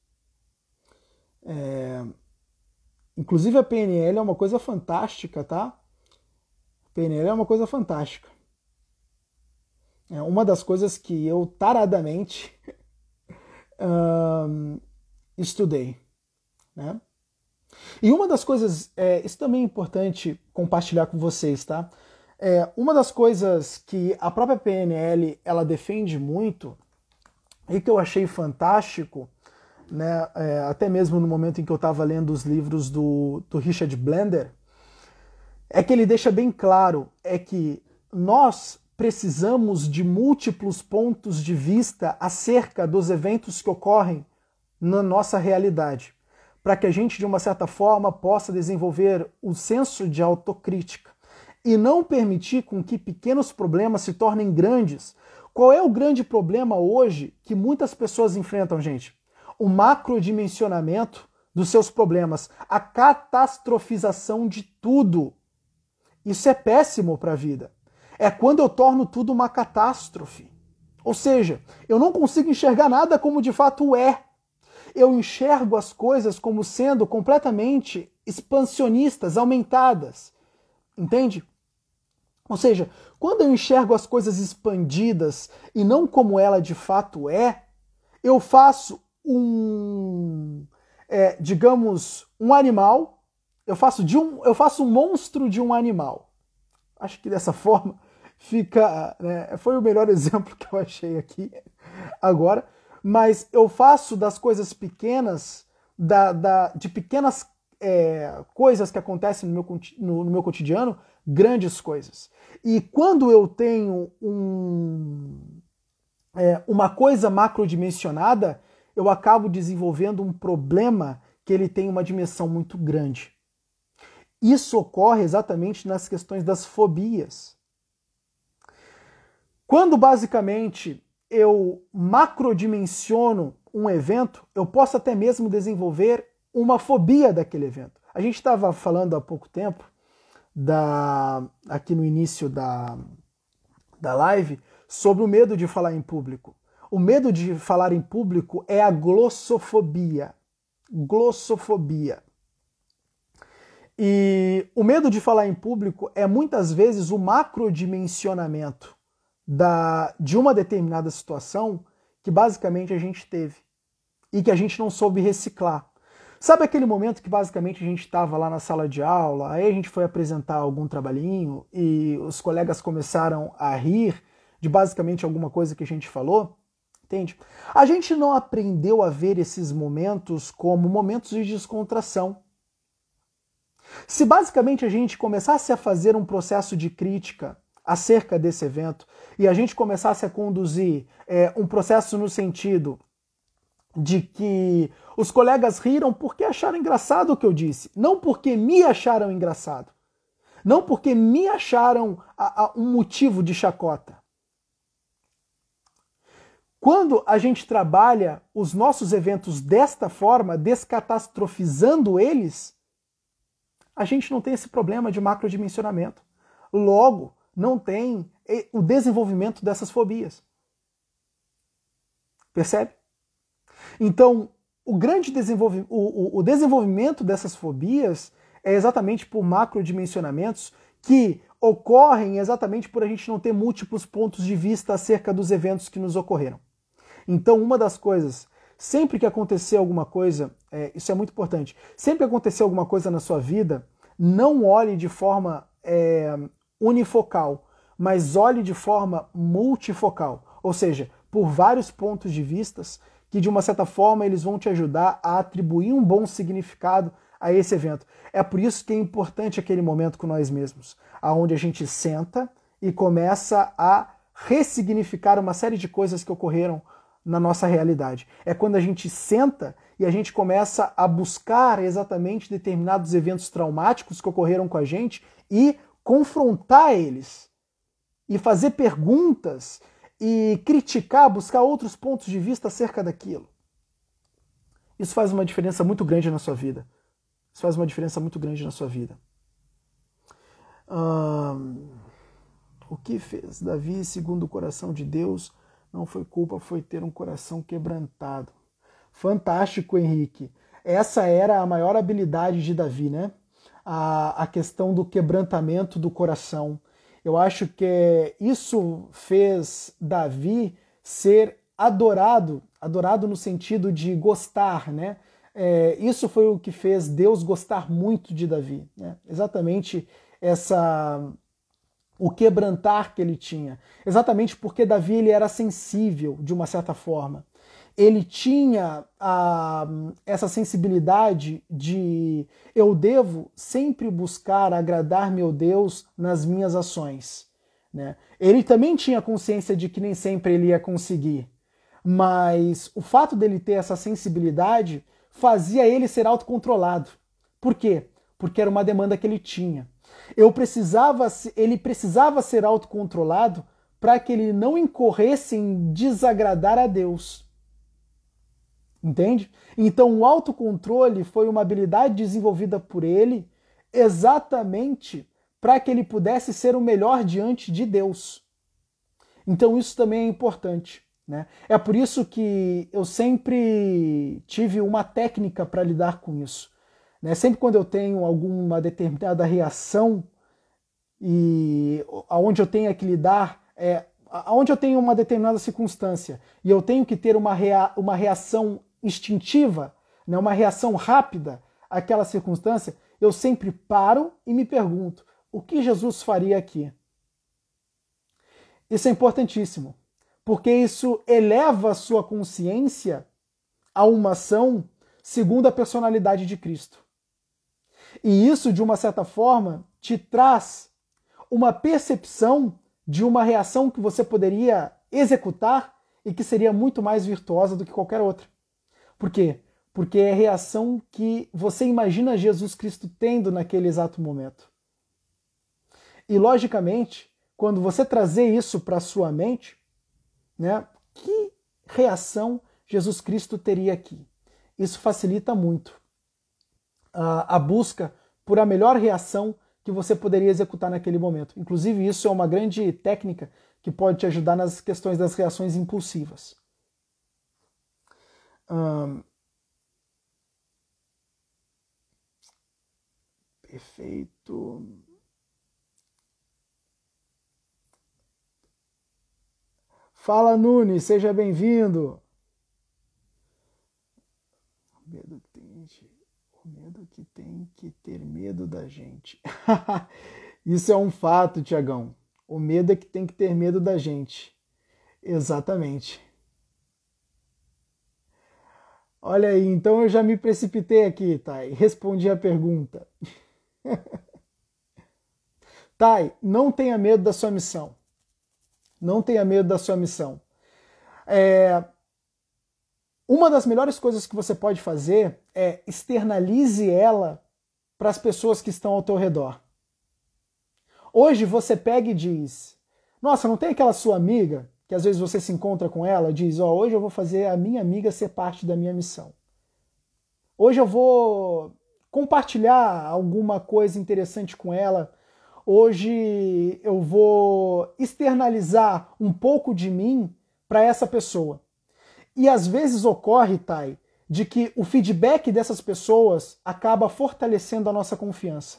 É, Inclusive a PNL é uma coisa fantástica, tá? PNL é uma coisa fantástica. É uma das coisas que eu taradamente um, estudei, né? E uma das coisas, é, isso também é importante compartilhar com vocês, tá? É, uma das coisas que a própria PNL ela defende muito e que eu achei fantástico né, é, até mesmo no momento em que eu estava lendo os livros do, do Richard Blender, é que ele deixa bem claro é que nós precisamos de múltiplos pontos de vista acerca dos eventos que ocorrem na nossa realidade, para que a gente, de uma certa forma, possa desenvolver o senso de autocrítica e não permitir com que pequenos problemas se tornem grandes. Qual é o grande problema hoje que muitas pessoas enfrentam, gente? o macrodimensionamento dos seus problemas, a catastrofização de tudo. Isso é péssimo para a vida. É quando eu torno tudo uma catástrofe. Ou seja, eu não consigo enxergar nada como de fato é. Eu enxergo as coisas como sendo completamente expansionistas, aumentadas. Entende? Ou seja, quando eu enxergo as coisas expandidas e não como ela de fato é, eu faço um, é, digamos, um animal, eu faço, de um, eu faço um monstro de um animal. Acho que dessa forma fica. Né, foi o melhor exemplo que eu achei aqui agora. Mas eu faço das coisas pequenas, da, da de pequenas é, coisas que acontecem no meu, no, no meu cotidiano, grandes coisas. E quando eu tenho um, é, uma coisa macrodimensionada, eu acabo desenvolvendo um problema que ele tem uma dimensão muito grande. Isso ocorre exatamente nas questões das fobias. Quando basicamente eu macrodimensiono um evento, eu posso até mesmo desenvolver uma fobia daquele evento. A gente estava falando há pouco tempo, da, aqui no início da, da live, sobre o medo de falar em público. O medo de falar em público é a glossofobia. Glossofobia. E o medo de falar em público é muitas vezes o macrodimensionamento da, de uma determinada situação que basicamente a gente teve e que a gente não soube reciclar. Sabe aquele momento que basicamente a gente estava lá na sala de aula, aí a gente foi apresentar algum trabalhinho e os colegas começaram a rir de basicamente alguma coisa que a gente falou? Entende? A gente não aprendeu a ver esses momentos como momentos de descontração. Se basicamente a gente começasse a fazer um processo de crítica acerca desse evento e a gente começasse a conduzir é, um processo no sentido de que os colegas riram porque acharam engraçado o que eu disse, não porque me acharam engraçado, não porque me acharam a, a, um motivo de chacota. Quando a gente trabalha os nossos eventos desta forma, descatastrofizando eles, a gente não tem esse problema de macrodimensionamento. Logo, não tem eh, o desenvolvimento dessas fobias. Percebe? Então, o grande desenvolvimento, o, o, o desenvolvimento dessas fobias é exatamente por macrodimensionamentos que ocorrem exatamente por a gente não ter múltiplos pontos de vista acerca dos eventos que nos ocorreram. Então, uma das coisas, sempre que acontecer alguma coisa, é, isso é muito importante, sempre que acontecer alguma coisa na sua vida, não olhe de forma é, unifocal, mas olhe de forma multifocal, ou seja, por vários pontos de vistas que de uma certa forma eles vão te ajudar a atribuir um bom significado a esse evento. É por isso que é importante aquele momento com nós mesmos, aonde a gente senta e começa a ressignificar uma série de coisas que ocorreram na nossa realidade. É quando a gente senta e a gente começa a buscar exatamente determinados eventos traumáticos que ocorreram com a gente e confrontar eles e fazer perguntas e criticar, buscar outros pontos de vista acerca daquilo. Isso faz uma diferença muito grande na sua vida. Isso faz uma diferença muito grande na sua vida. Hum, o que fez Davi segundo o coração de Deus não foi culpa, foi ter um coração quebrantado. Fantástico, Henrique. Essa era a maior habilidade de Davi, né? A, a questão do quebrantamento do coração. Eu acho que isso fez Davi ser adorado, adorado no sentido de gostar, né? É, isso foi o que fez Deus gostar muito de Davi, né? Exatamente essa o quebrantar que ele tinha, exatamente porque Davi ele era sensível de uma certa forma ele tinha a, essa sensibilidade de eu devo sempre buscar agradar meu Deus nas minhas ações. Né? Ele também tinha consciência de que nem sempre ele ia conseguir, mas o fato dele ter essa sensibilidade fazia ele ser autocontrolado. Por quê? Porque era uma demanda que ele tinha. Eu precisava, ele precisava ser autocontrolado para que ele não incorresse em desagradar a Deus. Entende? Então, o autocontrole foi uma habilidade desenvolvida por ele exatamente para que ele pudesse ser o melhor diante de Deus. Então, isso também é importante. Né? É por isso que eu sempre tive uma técnica para lidar com isso. Né? Sempre quando eu tenho alguma determinada reação e aonde eu tenho que lidar, é, aonde eu tenho uma determinada circunstância e eu tenho que ter uma, rea, uma reação instintiva, né, uma reação rápida àquela circunstância, eu sempre paro e me pergunto: o que Jesus faria aqui? Isso é importantíssimo, porque isso eleva a sua consciência a uma ação segundo a personalidade de Cristo. E isso, de uma certa forma, te traz uma percepção de uma reação que você poderia executar e que seria muito mais virtuosa do que qualquer outra. Por quê? Porque é a reação que você imagina Jesus Cristo tendo naquele exato momento. E logicamente, quando você trazer isso para sua mente, né, que reação Jesus Cristo teria aqui? Isso facilita muito a, a busca por a melhor reação que você poderia executar naquele momento. Inclusive, isso é uma grande técnica que pode te ajudar nas questões das reações impulsivas. Hum, perfeito. Fala Nunes, seja bem-vindo. O medo, tem, o medo que tem que ter medo da gente. Isso é um fato, Tiagão. O medo é que tem que ter medo da gente. Exatamente. Olha aí, então eu já me precipitei aqui, Thay. Respondi a pergunta. Thay, não tenha medo da sua missão. Não tenha medo da sua missão. É... Uma das melhores coisas que você pode fazer é externalize ela para as pessoas que estão ao teu redor. Hoje você pega e diz: Nossa, não tem aquela sua amiga que às vezes você se encontra com ela, diz: Ó, oh, hoje eu vou fazer a minha amiga ser parte da minha missão. Hoje eu vou compartilhar alguma coisa interessante com ela. Hoje eu vou externalizar um pouco de mim para essa pessoa. E às vezes ocorre, Tai, de que o feedback dessas pessoas acaba fortalecendo a nossa confiança.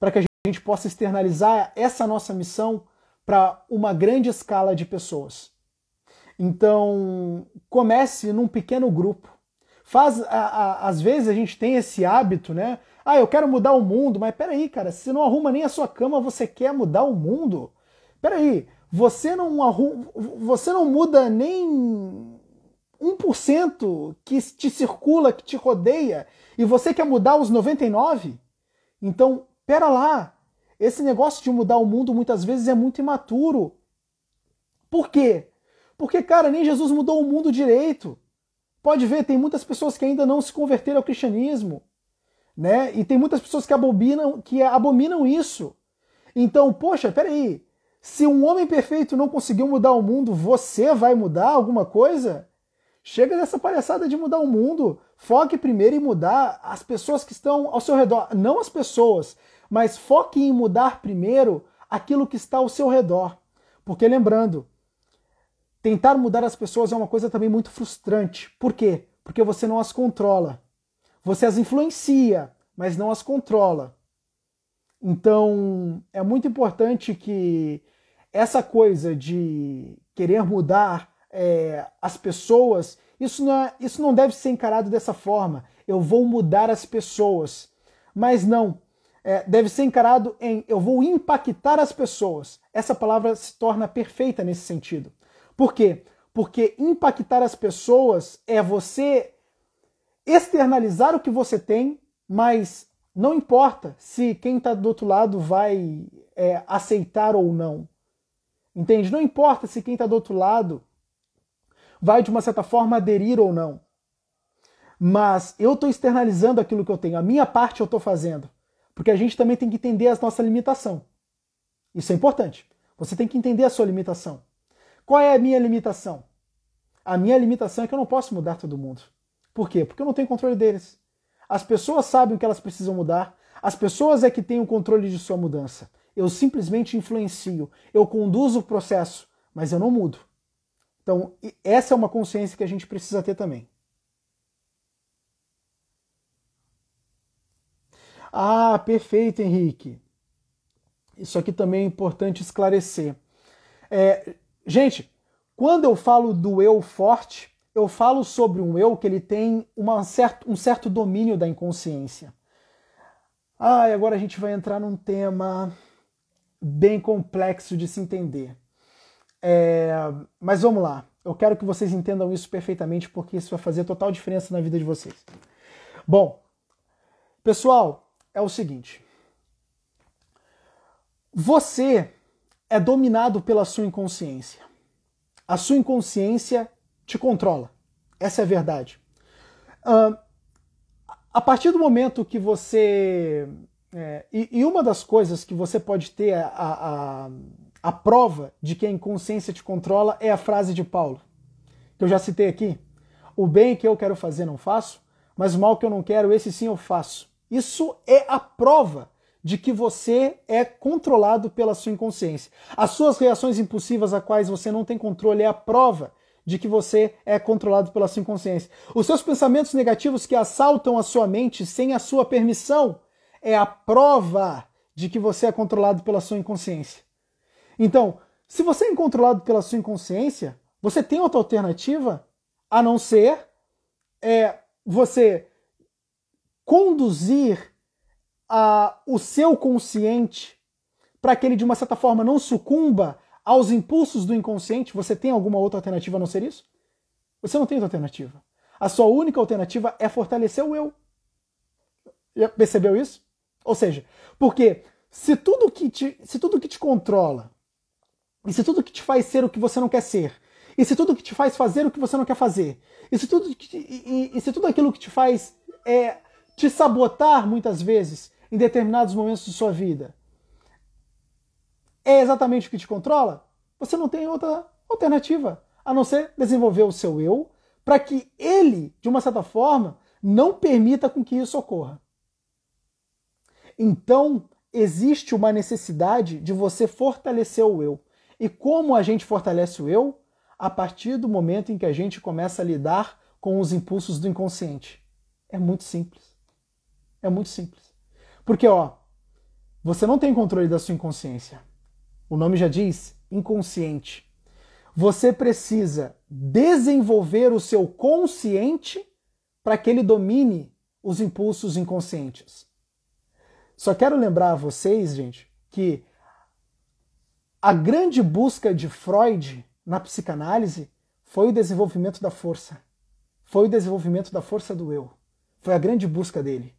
Para que a gente possa externalizar essa nossa missão para uma grande escala de pessoas. Então, comece num pequeno grupo. Faz, a, a, às vezes a gente tem esse hábito, né? Ah, eu quero mudar o mundo, mas peraí, cara, se não arruma nem a sua cama, você quer mudar o mundo? Peraí, você não arruma, você não muda nem 1% que te circula, que te rodeia, e você quer mudar os 99? Então, pera lá. Esse negócio de mudar o mundo muitas vezes é muito imaturo. Por quê? Porque, cara, nem Jesus mudou o mundo direito. Pode ver, tem muitas pessoas que ainda não se converteram ao cristianismo, né? E tem muitas pessoas que abominam, que abominam isso. Então, poxa, peraí. Se um homem perfeito não conseguiu mudar o mundo, você vai mudar alguma coisa? Chega dessa palhaçada de mudar o mundo. Foque primeiro em mudar as pessoas que estão ao seu redor. Não as pessoas, mas foque em mudar primeiro aquilo que está ao seu redor. Porque lembrando, tentar mudar as pessoas é uma coisa também muito frustrante. Por quê? Porque você não as controla. Você as influencia, mas não as controla. Então, é muito importante que essa coisa de querer mudar é, as pessoas, isso não, é, isso não deve ser encarado dessa forma. Eu vou mudar as pessoas. Mas não. É, deve ser encarado em eu vou impactar as pessoas. Essa palavra se torna perfeita nesse sentido. Por quê? Porque impactar as pessoas é você externalizar o que você tem, mas não importa se quem está do outro lado vai é, aceitar ou não. Entende? Não importa se quem está do outro lado vai, de uma certa forma, aderir ou não. Mas eu estou externalizando aquilo que eu tenho, a minha parte eu estou fazendo. Porque a gente também tem que entender a nossa limitação. Isso é importante. Você tem que entender a sua limitação. Qual é a minha limitação? A minha limitação é que eu não posso mudar todo mundo. Por quê? Porque eu não tenho controle deles. As pessoas sabem o que elas precisam mudar, as pessoas é que têm o controle de sua mudança. Eu simplesmente influencio, eu conduzo o processo, mas eu não mudo. Então, essa é uma consciência que a gente precisa ter também. Ah, perfeito, Henrique. Isso aqui também é importante esclarecer. É, Gente, quando eu falo do eu forte, eu falo sobre um eu que ele tem uma certo, um certo domínio da inconsciência. Ah, e agora a gente vai entrar num tema bem complexo de se entender. É, mas vamos lá. Eu quero que vocês entendam isso perfeitamente, porque isso vai fazer total diferença na vida de vocês. Bom, pessoal, é o seguinte. Você é dominado pela sua inconsciência. A sua inconsciência te controla. Essa é a verdade. Uh, a partir do momento que você. É, e, e, uma das coisas que você pode ter a, a, a prova de que a inconsciência te controla é a frase de Paulo, que eu já citei aqui. O bem que eu quero fazer não faço, mas o mal que eu não quero, esse sim eu faço. Isso é a prova de que você é controlado pela sua inconsciência. As suas reações impulsivas a quais você não tem controle é a prova de que você é controlado pela sua inconsciência. Os seus pensamentos negativos que assaltam a sua mente sem a sua permissão é a prova de que você é controlado pela sua inconsciência. Então, se você é controlado pela sua inconsciência, você tem outra alternativa a não ser é, você conduzir o seu consciente para que ele, de uma certa forma, não sucumba aos impulsos do inconsciente? Você tem alguma outra alternativa a não ser isso? Você não tem outra alternativa. A sua única alternativa é fortalecer o eu. Já percebeu isso? Ou seja, porque se tudo que te, se tudo que te controla, e se tudo que te faz ser o que você não quer ser, e se tudo que te faz fazer o que você não quer fazer, e se tudo, que, e, e se tudo aquilo que te faz é, te sabotar muitas vezes, em determinados momentos de sua vida é exatamente o que te controla, você não tem outra alternativa a não ser desenvolver o seu eu para que ele, de uma certa forma, não permita com que isso ocorra. Então, existe uma necessidade de você fortalecer o eu. E como a gente fortalece o eu? A partir do momento em que a gente começa a lidar com os impulsos do inconsciente. É muito simples. É muito simples. Porque, ó, você não tem controle da sua inconsciência. O nome já diz inconsciente. Você precisa desenvolver o seu consciente para que ele domine os impulsos inconscientes. Só quero lembrar a vocês, gente, que a grande busca de Freud na psicanálise foi o desenvolvimento da força. Foi o desenvolvimento da força do eu. Foi a grande busca dele.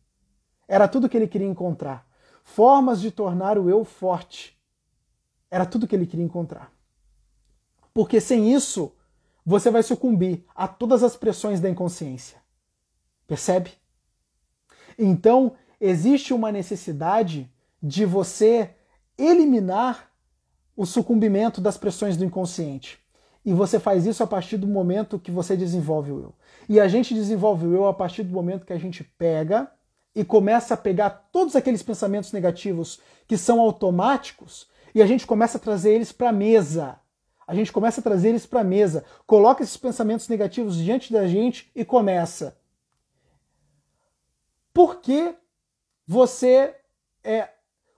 Era tudo que ele queria encontrar. Formas de tornar o eu forte. Era tudo que ele queria encontrar. Porque sem isso, você vai sucumbir a todas as pressões da inconsciência. Percebe? Então, existe uma necessidade de você eliminar o sucumbimento das pressões do inconsciente. E você faz isso a partir do momento que você desenvolve o eu. E a gente desenvolve o eu a partir do momento que a gente pega e começa a pegar todos aqueles pensamentos negativos que são automáticos e a gente começa a trazer eles para a mesa. A gente começa a trazer eles para a mesa, coloca esses pensamentos negativos diante da gente e começa. Por que você é.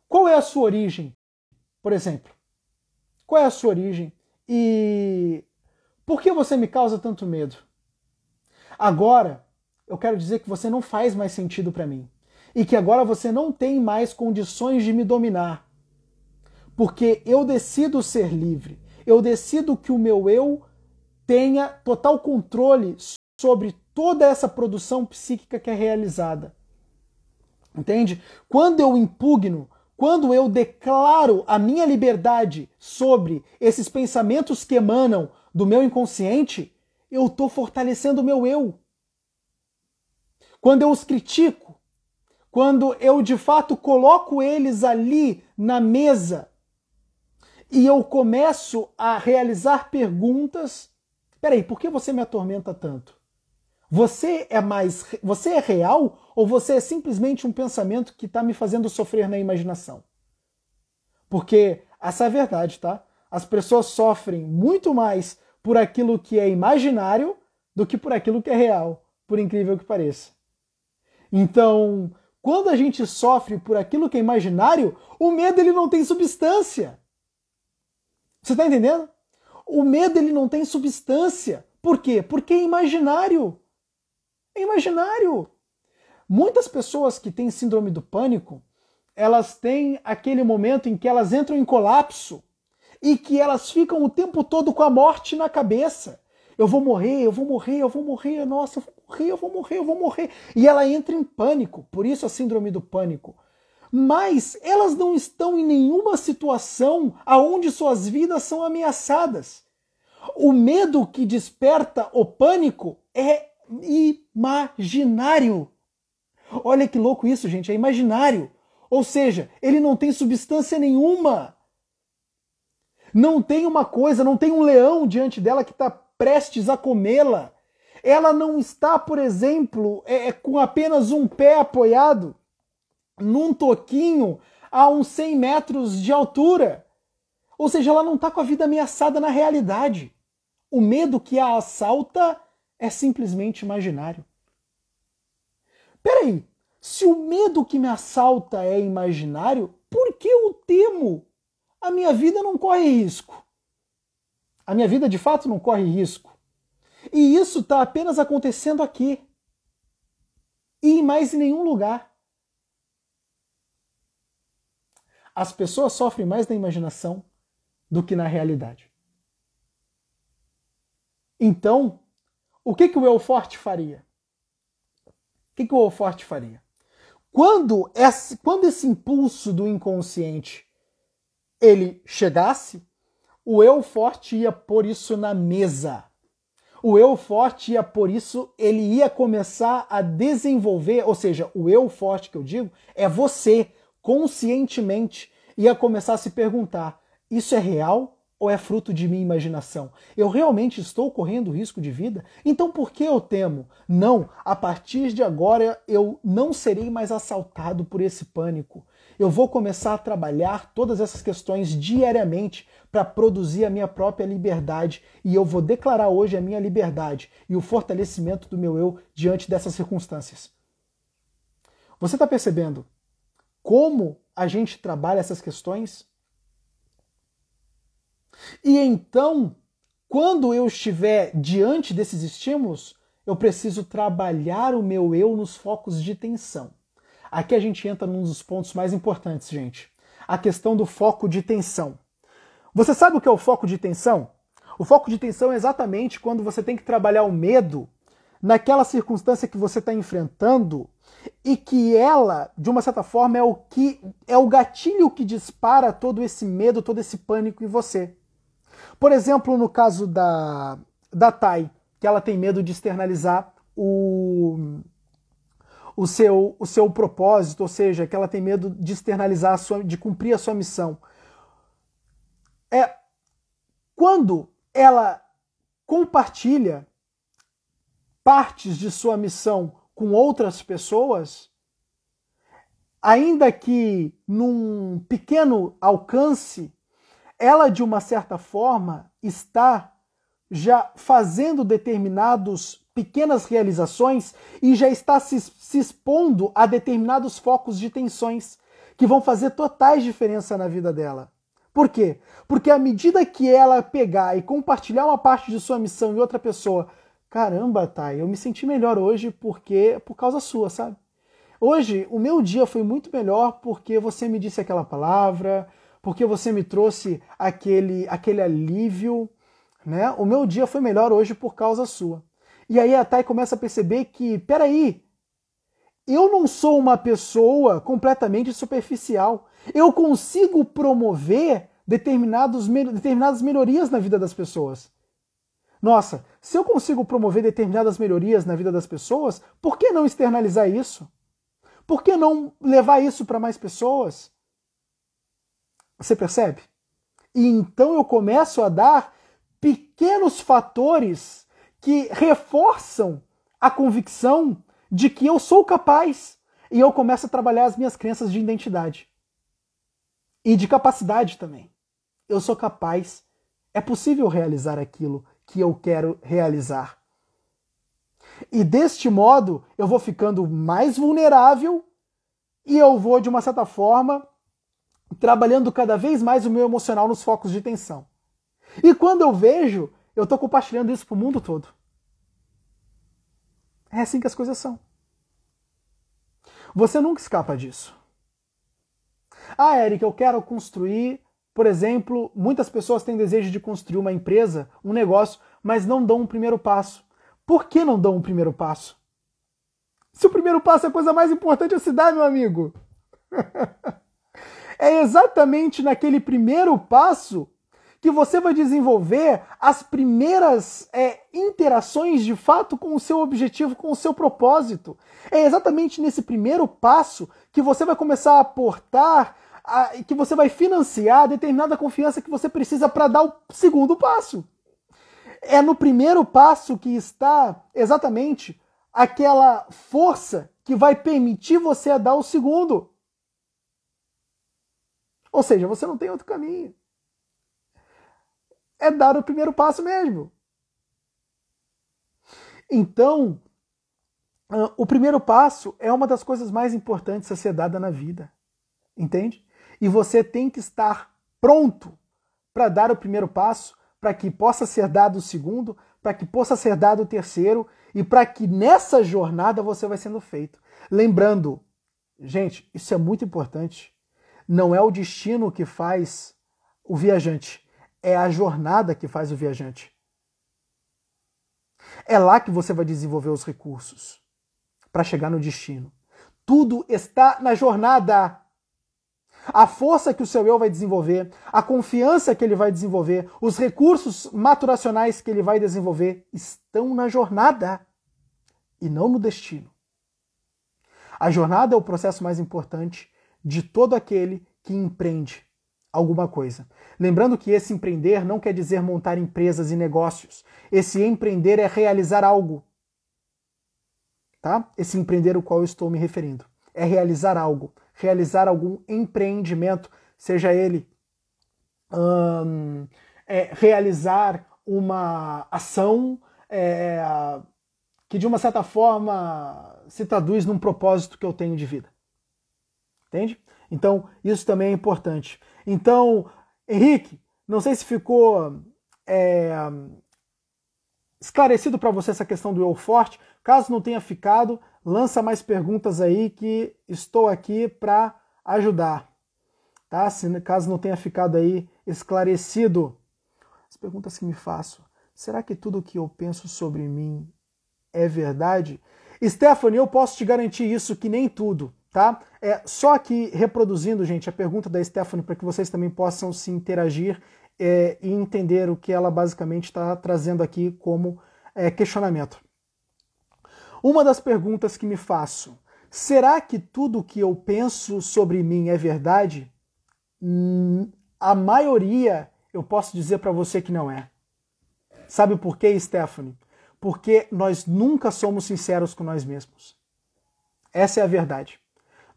Qual é a sua origem, por exemplo? Qual é a sua origem? E por que você me causa tanto medo? Agora, eu quero dizer que você não faz mais sentido para mim. E que agora você não tem mais condições de me dominar. Porque eu decido ser livre. Eu decido que o meu eu tenha total controle sobre toda essa produção psíquica que é realizada. Entende? Quando eu impugno, quando eu declaro a minha liberdade sobre esses pensamentos que emanam do meu inconsciente, eu estou fortalecendo o meu eu. Quando eu os critico, quando eu de fato coloco eles ali na mesa e eu começo a realizar perguntas. Peraí, por que você me atormenta tanto? Você é mais. Você é real ou você é simplesmente um pensamento que está me fazendo sofrer na imaginação? Porque essa é a verdade, tá? As pessoas sofrem muito mais por aquilo que é imaginário do que por aquilo que é real, por incrível que pareça. Então, quando a gente sofre por aquilo que é imaginário, o medo ele não tem substância. Você está entendendo? O medo ele não tem substância. Por quê? Porque é imaginário. É imaginário. Muitas pessoas que têm síndrome do pânico, elas têm aquele momento em que elas entram em colapso e que elas ficam o tempo todo com a morte na cabeça. Eu vou morrer, eu vou morrer, eu vou morrer, nossa, eu vou morrer, eu vou morrer, eu vou morrer. E ela entra em pânico, por isso a síndrome do pânico. Mas elas não estão em nenhuma situação aonde suas vidas são ameaçadas. O medo que desperta o pânico é imaginário. Olha que louco isso, gente, é imaginário. Ou seja, ele não tem substância nenhuma. Não tem uma coisa, não tem um leão diante dela que está prestes a comê-la. Ela não está, por exemplo, é, é, com apenas um pé apoiado num toquinho a uns 100 metros de altura. Ou seja, ela não está com a vida ameaçada na realidade. O medo que a assalta é simplesmente imaginário. Peraí, se o medo que me assalta é imaginário, por que eu temo? A minha vida não corre risco. A minha vida de fato não corre risco. E isso está apenas acontecendo aqui. E em mais nenhum lugar. As pessoas sofrem mais na imaginação do que na realidade. Então, o que, que o eu forte faria? O que, que o eu forte faria? Quando esse, quando esse impulso do inconsciente ele chegasse, o eu forte ia pôr isso na mesa. O eu forte ia por isso, ele ia começar a desenvolver, ou seja, o eu forte que eu digo é você, conscientemente, ia começar a se perguntar: isso é real ou é fruto de minha imaginação? Eu realmente estou correndo risco de vida? Então por que eu temo? Não, a partir de agora eu não serei mais assaltado por esse pânico. Eu vou começar a trabalhar todas essas questões diariamente para produzir a minha própria liberdade e eu vou declarar hoje a minha liberdade e o fortalecimento do meu eu diante dessas circunstâncias. Você está percebendo como a gente trabalha essas questões? E então, quando eu estiver diante desses estímulos, eu preciso trabalhar o meu eu nos focos de tensão. Aqui a gente entra num dos pontos mais importantes, gente. A questão do foco de tensão. Você sabe o que é o foco de tensão? O foco de tensão é exatamente quando você tem que trabalhar o medo naquela circunstância que você está enfrentando e que ela, de uma certa forma, é o que é o gatilho que dispara todo esse medo, todo esse pânico em você. Por exemplo, no caso da da Tai, que ela tem medo de externalizar o o seu, o seu propósito, ou seja, que ela tem medo de externalizar, sua, de cumprir a sua missão. É quando ela compartilha partes de sua missão com outras pessoas, ainda que num pequeno alcance, ela de uma certa forma está já fazendo determinados pequenas realizações e já está se, se expondo a determinados focos de tensões que vão fazer totais diferença na vida dela. Por quê? Porque à medida que ela pegar e compartilhar uma parte de sua missão em outra pessoa, caramba, Thay, eu me senti melhor hoje porque por causa sua, sabe? Hoje o meu dia foi muito melhor porque você me disse aquela palavra, porque você me trouxe aquele aquele alívio, né? O meu dia foi melhor hoje por causa sua. E aí a Thay começa a perceber que, peraí, eu não sou uma pessoa completamente superficial. Eu consigo promover determinados, determinadas melhorias na vida das pessoas. Nossa, se eu consigo promover determinadas melhorias na vida das pessoas, por que não externalizar isso? Por que não levar isso para mais pessoas? Você percebe? E então eu começo a dar pequenos fatores que reforçam a convicção de que eu sou capaz e eu começo a trabalhar as minhas crenças de identidade e de capacidade também. Eu sou capaz, é possível realizar aquilo que eu quero realizar. E deste modo eu vou ficando mais vulnerável e eu vou, de uma certa forma, trabalhando cada vez mais o meu emocional nos focos de tensão. E quando eu vejo, eu estou compartilhando isso para o mundo todo. É assim que as coisas são. Você nunca escapa disso. Ah, Eric, eu quero construir, por exemplo, muitas pessoas têm desejo de construir uma empresa, um negócio, mas não dão um primeiro passo. Por que não dão um primeiro passo? Se o primeiro passo é a coisa mais importante a se dar, meu amigo. é exatamente naquele primeiro passo que você vai desenvolver as primeiras é, interações de fato com o seu objetivo, com o seu propósito. É exatamente nesse primeiro passo que você vai começar a aportar, a, que você vai financiar determinada confiança que você precisa para dar o segundo passo. É no primeiro passo que está exatamente aquela força que vai permitir você a dar o segundo. Ou seja, você não tem outro caminho é dar o primeiro passo mesmo. Então, o primeiro passo é uma das coisas mais importantes a ser dada na vida. Entende? E você tem que estar pronto para dar o primeiro passo, para que possa ser dado o segundo, para que possa ser dado o terceiro e para que nessa jornada você vai sendo feito. Lembrando, gente, isso é muito importante. Não é o destino que faz o viajante, é a jornada que faz o viajante. É lá que você vai desenvolver os recursos para chegar no destino. Tudo está na jornada. A força que o seu eu vai desenvolver, a confiança que ele vai desenvolver, os recursos maturacionais que ele vai desenvolver estão na jornada e não no destino. A jornada é o processo mais importante de todo aquele que empreende alguma coisa. Lembrando que esse empreender não quer dizer montar empresas e negócios. Esse empreender é realizar algo. Tá? Esse empreender ao qual eu estou me referindo. É realizar algo, realizar algum empreendimento, seja ele é, realizar uma ação é, que de uma certa forma se traduz num propósito que eu tenho de vida. Entende? Então, isso também é importante. Então, Henrique, não sei se ficou é, esclarecido para você essa questão do eu forte. Caso não tenha ficado, lança mais perguntas aí que estou aqui para ajudar. Tá? Se, caso não tenha ficado aí esclarecido. As perguntas que me faço. Será que tudo o que eu penso sobre mim é verdade? Stephanie, eu posso te garantir isso que nem tudo, tá? É só aqui reproduzindo, gente, a pergunta da Stephanie para que vocês também possam se interagir é, e entender o que ela basicamente está trazendo aqui como é, questionamento. Uma das perguntas que me faço: será que tudo o que eu penso sobre mim é verdade? Hum, a maioria eu posso dizer para você que não é. Sabe por quê, Stephanie? Porque nós nunca somos sinceros com nós mesmos. Essa é a verdade.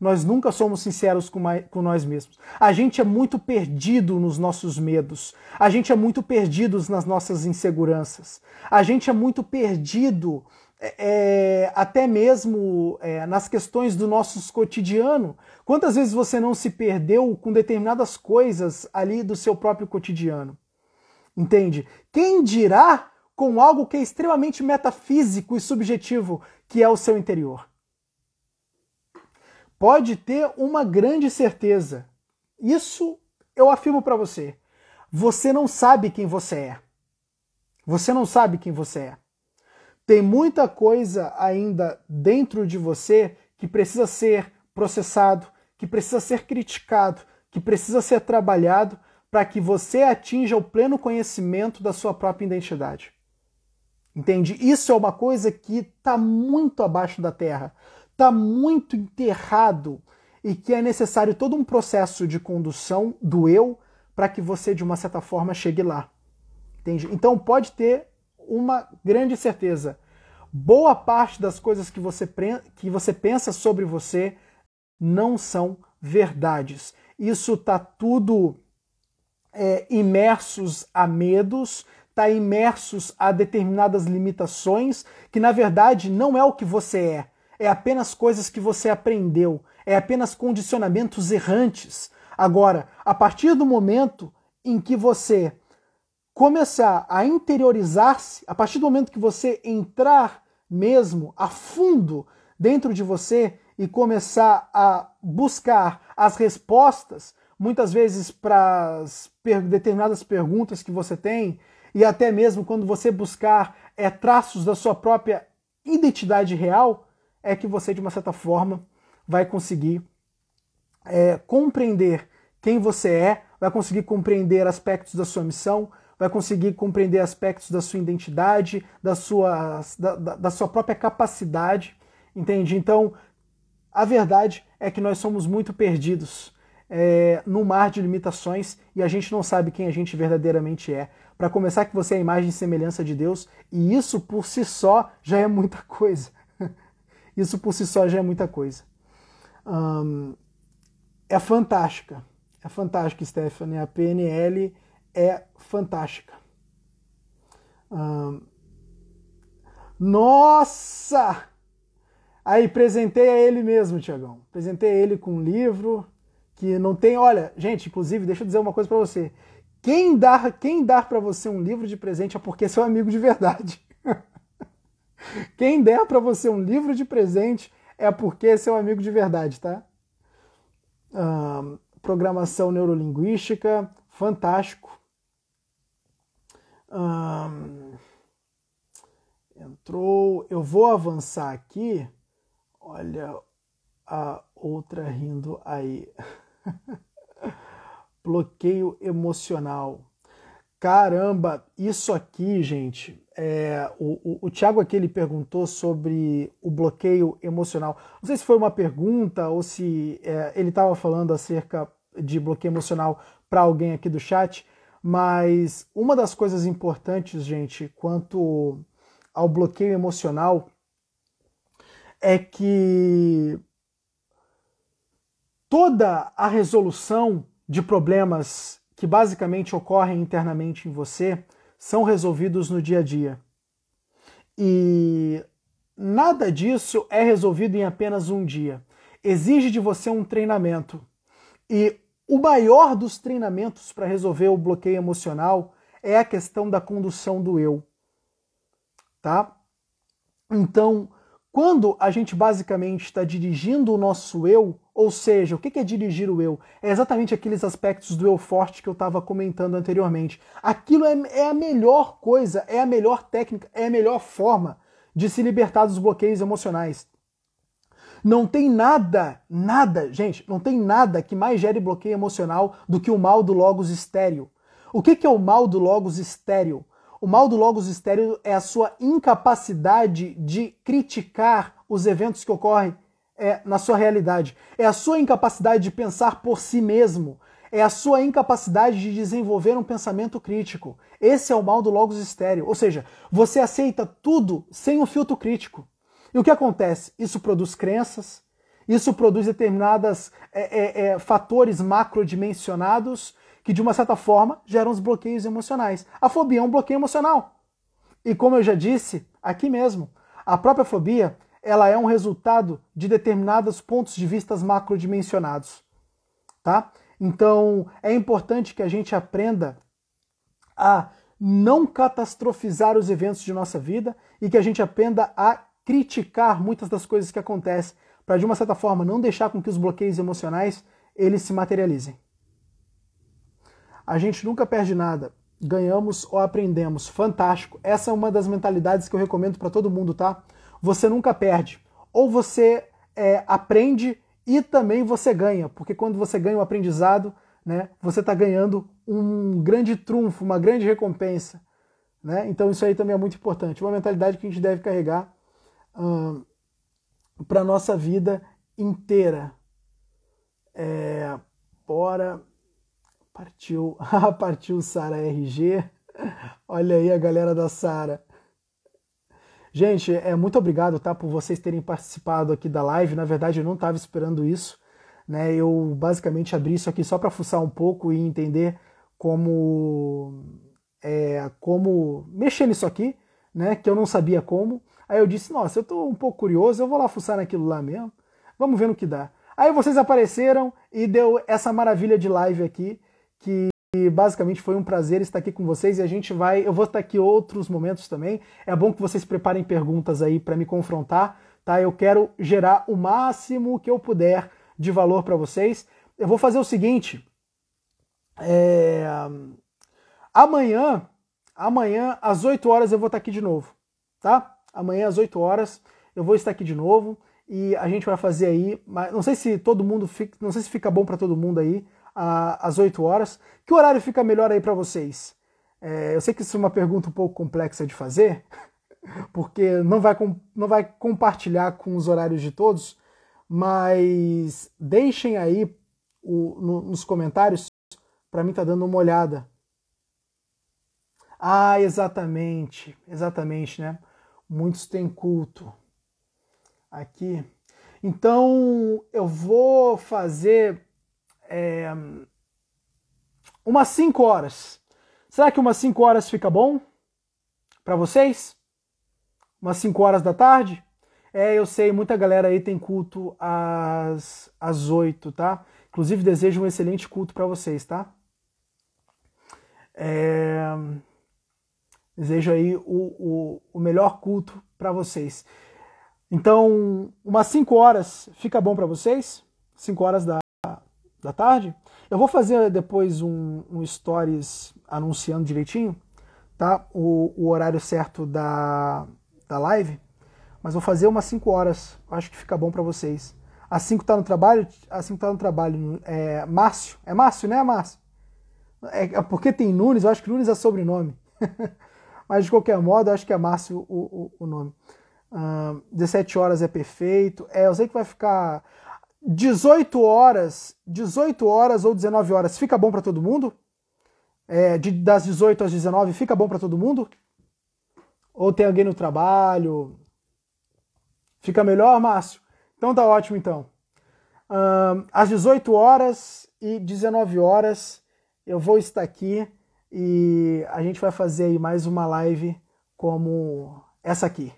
Nós nunca somos sinceros com, com, nós mesmos. A gente é muito perdido nos nossos medos. A gente é muito perdido nas nossas inseguranças. A gente é muito perdido é, é, até mesmo é, nas questões do nosso cotidiano. Quantas vezes você não se perdeu com determinadas coisas ali do seu próprio cotidiano? Entende? Quem dirá com algo que é extremamente metafísico e subjetivo, que é o seu interior? Pode ter uma grande certeza. Isso eu afirmo para você. Você não sabe quem você é. Você não sabe quem você é. Tem muita coisa ainda dentro de você que precisa ser processado, que precisa ser criticado, que precisa ser trabalhado para que você atinja o pleno conhecimento da sua própria identidade. Entende? Isso é uma coisa que está muito abaixo da terra, está muito enterrado e que é necessário todo um processo de condução do eu para que você, de uma certa forma, chegue lá. Entende? Então pode ter uma grande certeza. Boa parte das coisas que você, que você pensa sobre você não são verdades. Isso está tudo é, imersos a medos, está imersos a determinadas limitações, que na verdade não é o que você é, é apenas coisas que você aprendeu, é apenas condicionamentos errantes. Agora, a partir do momento em que você começar a interiorizar-se, a partir do momento que você entrar mesmo a fundo dentro de você e começar a buscar as respostas, muitas vezes para determinadas perguntas que você tem, e até mesmo quando você buscar é, traços da sua própria identidade real, é que você, de uma certa forma, vai conseguir é, compreender quem você é, vai conseguir compreender aspectos da sua missão, vai conseguir compreender aspectos da sua identidade, da sua, da, da sua própria capacidade, entende? Então, a verdade é que nós somos muito perdidos é, no mar de limitações e a gente não sabe quem a gente verdadeiramente é. Para começar, que você é a imagem e semelhança de Deus, e isso por si só já é muita coisa. isso por si só já é muita coisa. é fantástica. É fantástica, Stephanie. A PNL é fantástica. nossa! Aí, presentei a ele mesmo, Tiagão. Presentei ele com um livro que não tem. Olha, gente, inclusive, deixa eu dizer uma coisa para você. Quem dar, quem dar para você um livro de presente é porque é seu amigo de verdade. quem der para você um livro de presente é porque é seu amigo de verdade, tá? Programação neurolinguística, fantástico. entrou. Eu vou avançar aqui. Olha a outra rindo aí. Bloqueio emocional. Caramba, isso aqui, gente. É, o, o, o Thiago aqui ele perguntou sobre o bloqueio emocional. Não sei se foi uma pergunta ou se é, ele estava falando acerca de bloqueio emocional para alguém aqui do chat, mas uma das coisas importantes, gente, quanto ao bloqueio emocional, é que toda a resolução de problemas que basicamente ocorrem internamente em você são resolvidos no dia a dia. E nada disso é resolvido em apenas um dia. Exige de você um treinamento. E o maior dos treinamentos para resolver o bloqueio emocional é a questão da condução do eu. Tá? Então, quando a gente basicamente está dirigindo o nosso eu, ou seja, o que é dirigir o eu? É exatamente aqueles aspectos do eu forte que eu estava comentando anteriormente. Aquilo é, é, a melhor coisa, é a melhor técnica, é a melhor forma de se libertar dos bloqueios emocionais. Não tem nada, nada, gente, não tem nada que mais gere bloqueio emocional do que o mal do logos estéreo. O que, que é o mal do logos estéreo? O mal do logos estéreo é a sua incapacidade de criticar os eventos que ocorrem é, na sua realidade. É a sua incapacidade de pensar por si mesmo. É a sua incapacidade de desenvolver um pensamento crítico. Esse é o mal do logos estéreo. Ou seja, você aceita tudo sem um filtro crítico. E o que acontece? Isso produz crenças, isso produz determinados é, é, é, fatores macrodimensionados que, de uma certa forma, geram os bloqueios emocionais. A fobia é um bloqueio emocional. E como eu já disse aqui mesmo, a própria fobia ela é um resultado de determinados pontos de vista macrodimensionados, tá? Então, é importante que a gente aprenda a não catastrofizar os eventos de nossa vida e que a gente aprenda a criticar muitas das coisas que acontecem, para de uma certa forma não deixar com que os bloqueios emocionais eles se materializem. A gente nunca perde nada, ganhamos ou aprendemos. Fantástico. Essa é uma das mentalidades que eu recomendo para todo mundo, tá? você nunca perde. Ou você é, aprende e também você ganha, porque quando você ganha o aprendizado, né, você está ganhando um grande trunfo, uma grande recompensa. Né? Então isso aí também é muito importante. Uma mentalidade que a gente deve carregar para a nossa vida inteira. É, bora. Partiu. Partiu Sara RG. Olha aí a galera da Sara. Gente, é muito obrigado, tá, por vocês terem participado aqui da live. Na verdade, eu não estava esperando isso, né? Eu basicamente abri isso aqui só para fuçar um pouco e entender como é, como mexer nisso aqui, né? Que eu não sabia como. Aí eu disse, nossa, eu estou um pouco curioso, eu vou lá fuçar naquilo lá mesmo. Vamos ver no que dá. Aí vocês apareceram e deu essa maravilha de live aqui que basicamente foi um prazer estar aqui com vocês e a gente vai, eu vou estar aqui outros momentos também. É bom que vocês preparem perguntas aí para me confrontar, tá? Eu quero gerar o máximo que eu puder de valor para vocês. Eu vou fazer o seguinte, é... amanhã, amanhã às 8 horas eu vou estar aqui de novo, tá? Amanhã às 8 horas eu vou estar aqui de novo e a gente vai fazer aí, não sei se todo mundo fica, não sei se fica bom para todo mundo aí, às 8 horas. Que horário fica melhor aí para vocês? É, eu sei que isso é uma pergunta um pouco complexa de fazer, porque não vai, não vai compartilhar com os horários de todos, mas deixem aí o, no, nos comentários para mim tá dando uma olhada. Ah, exatamente, exatamente, né? Muitos têm culto aqui. Então eu vou fazer é, umas 5 horas. Será que umas 5 horas fica bom para vocês? Umas 5 horas da tarde? É, eu sei, muita galera aí tem culto às, às 8, tá? Inclusive, desejo um excelente culto para vocês, tá? É, desejo aí o, o, o melhor culto para vocês. Então, umas 5 horas fica bom para vocês? 5 horas da, da tarde. Eu vou fazer depois um, um stories anunciando direitinho, tá? O, o, horário certo da, da live, mas vou fazer umas 5 horas. Acho que fica bom para vocês. A 5 tá no trabalho? A 5 tá no trabalho. É Márcio. É Márcio, né, Márcio? É, é porque tem Nunes, eu acho que Nunes é sobrenome. mas de qualquer modo, acho que é Márcio o, o, o nome. Uh, 17 horas é perfeito. É, eu sei que vai ficar 18 horas, 18 horas ou 19 horas, fica bom para todo mundo? É, de, das 18 às 19, fica bom para todo mundo? Ou tem alguém no trabalho? Fica melhor, Márcio? Então tá ótimo então. Uh, às 18 horas e 19 horas eu vou estar aqui e a gente vai fazer aí mais uma live como essa aqui.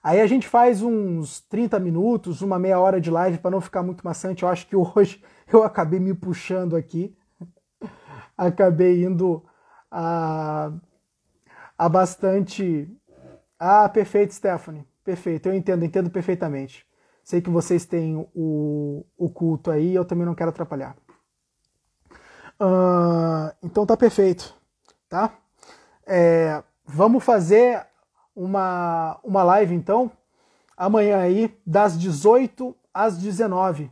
Aí a gente faz uns 30 minutos, uma meia hora de live para não ficar muito maçante. Eu acho que hoje eu acabei me puxando aqui. acabei indo a, a bastante. Ah, perfeito, Stephanie. Perfeito, eu entendo, entendo perfeitamente. Sei que vocês têm o, o culto aí, eu também não quero atrapalhar. Uh, então tá perfeito, tá? É, vamos fazer uma, uma live então, amanhã aí, das 18 às 19.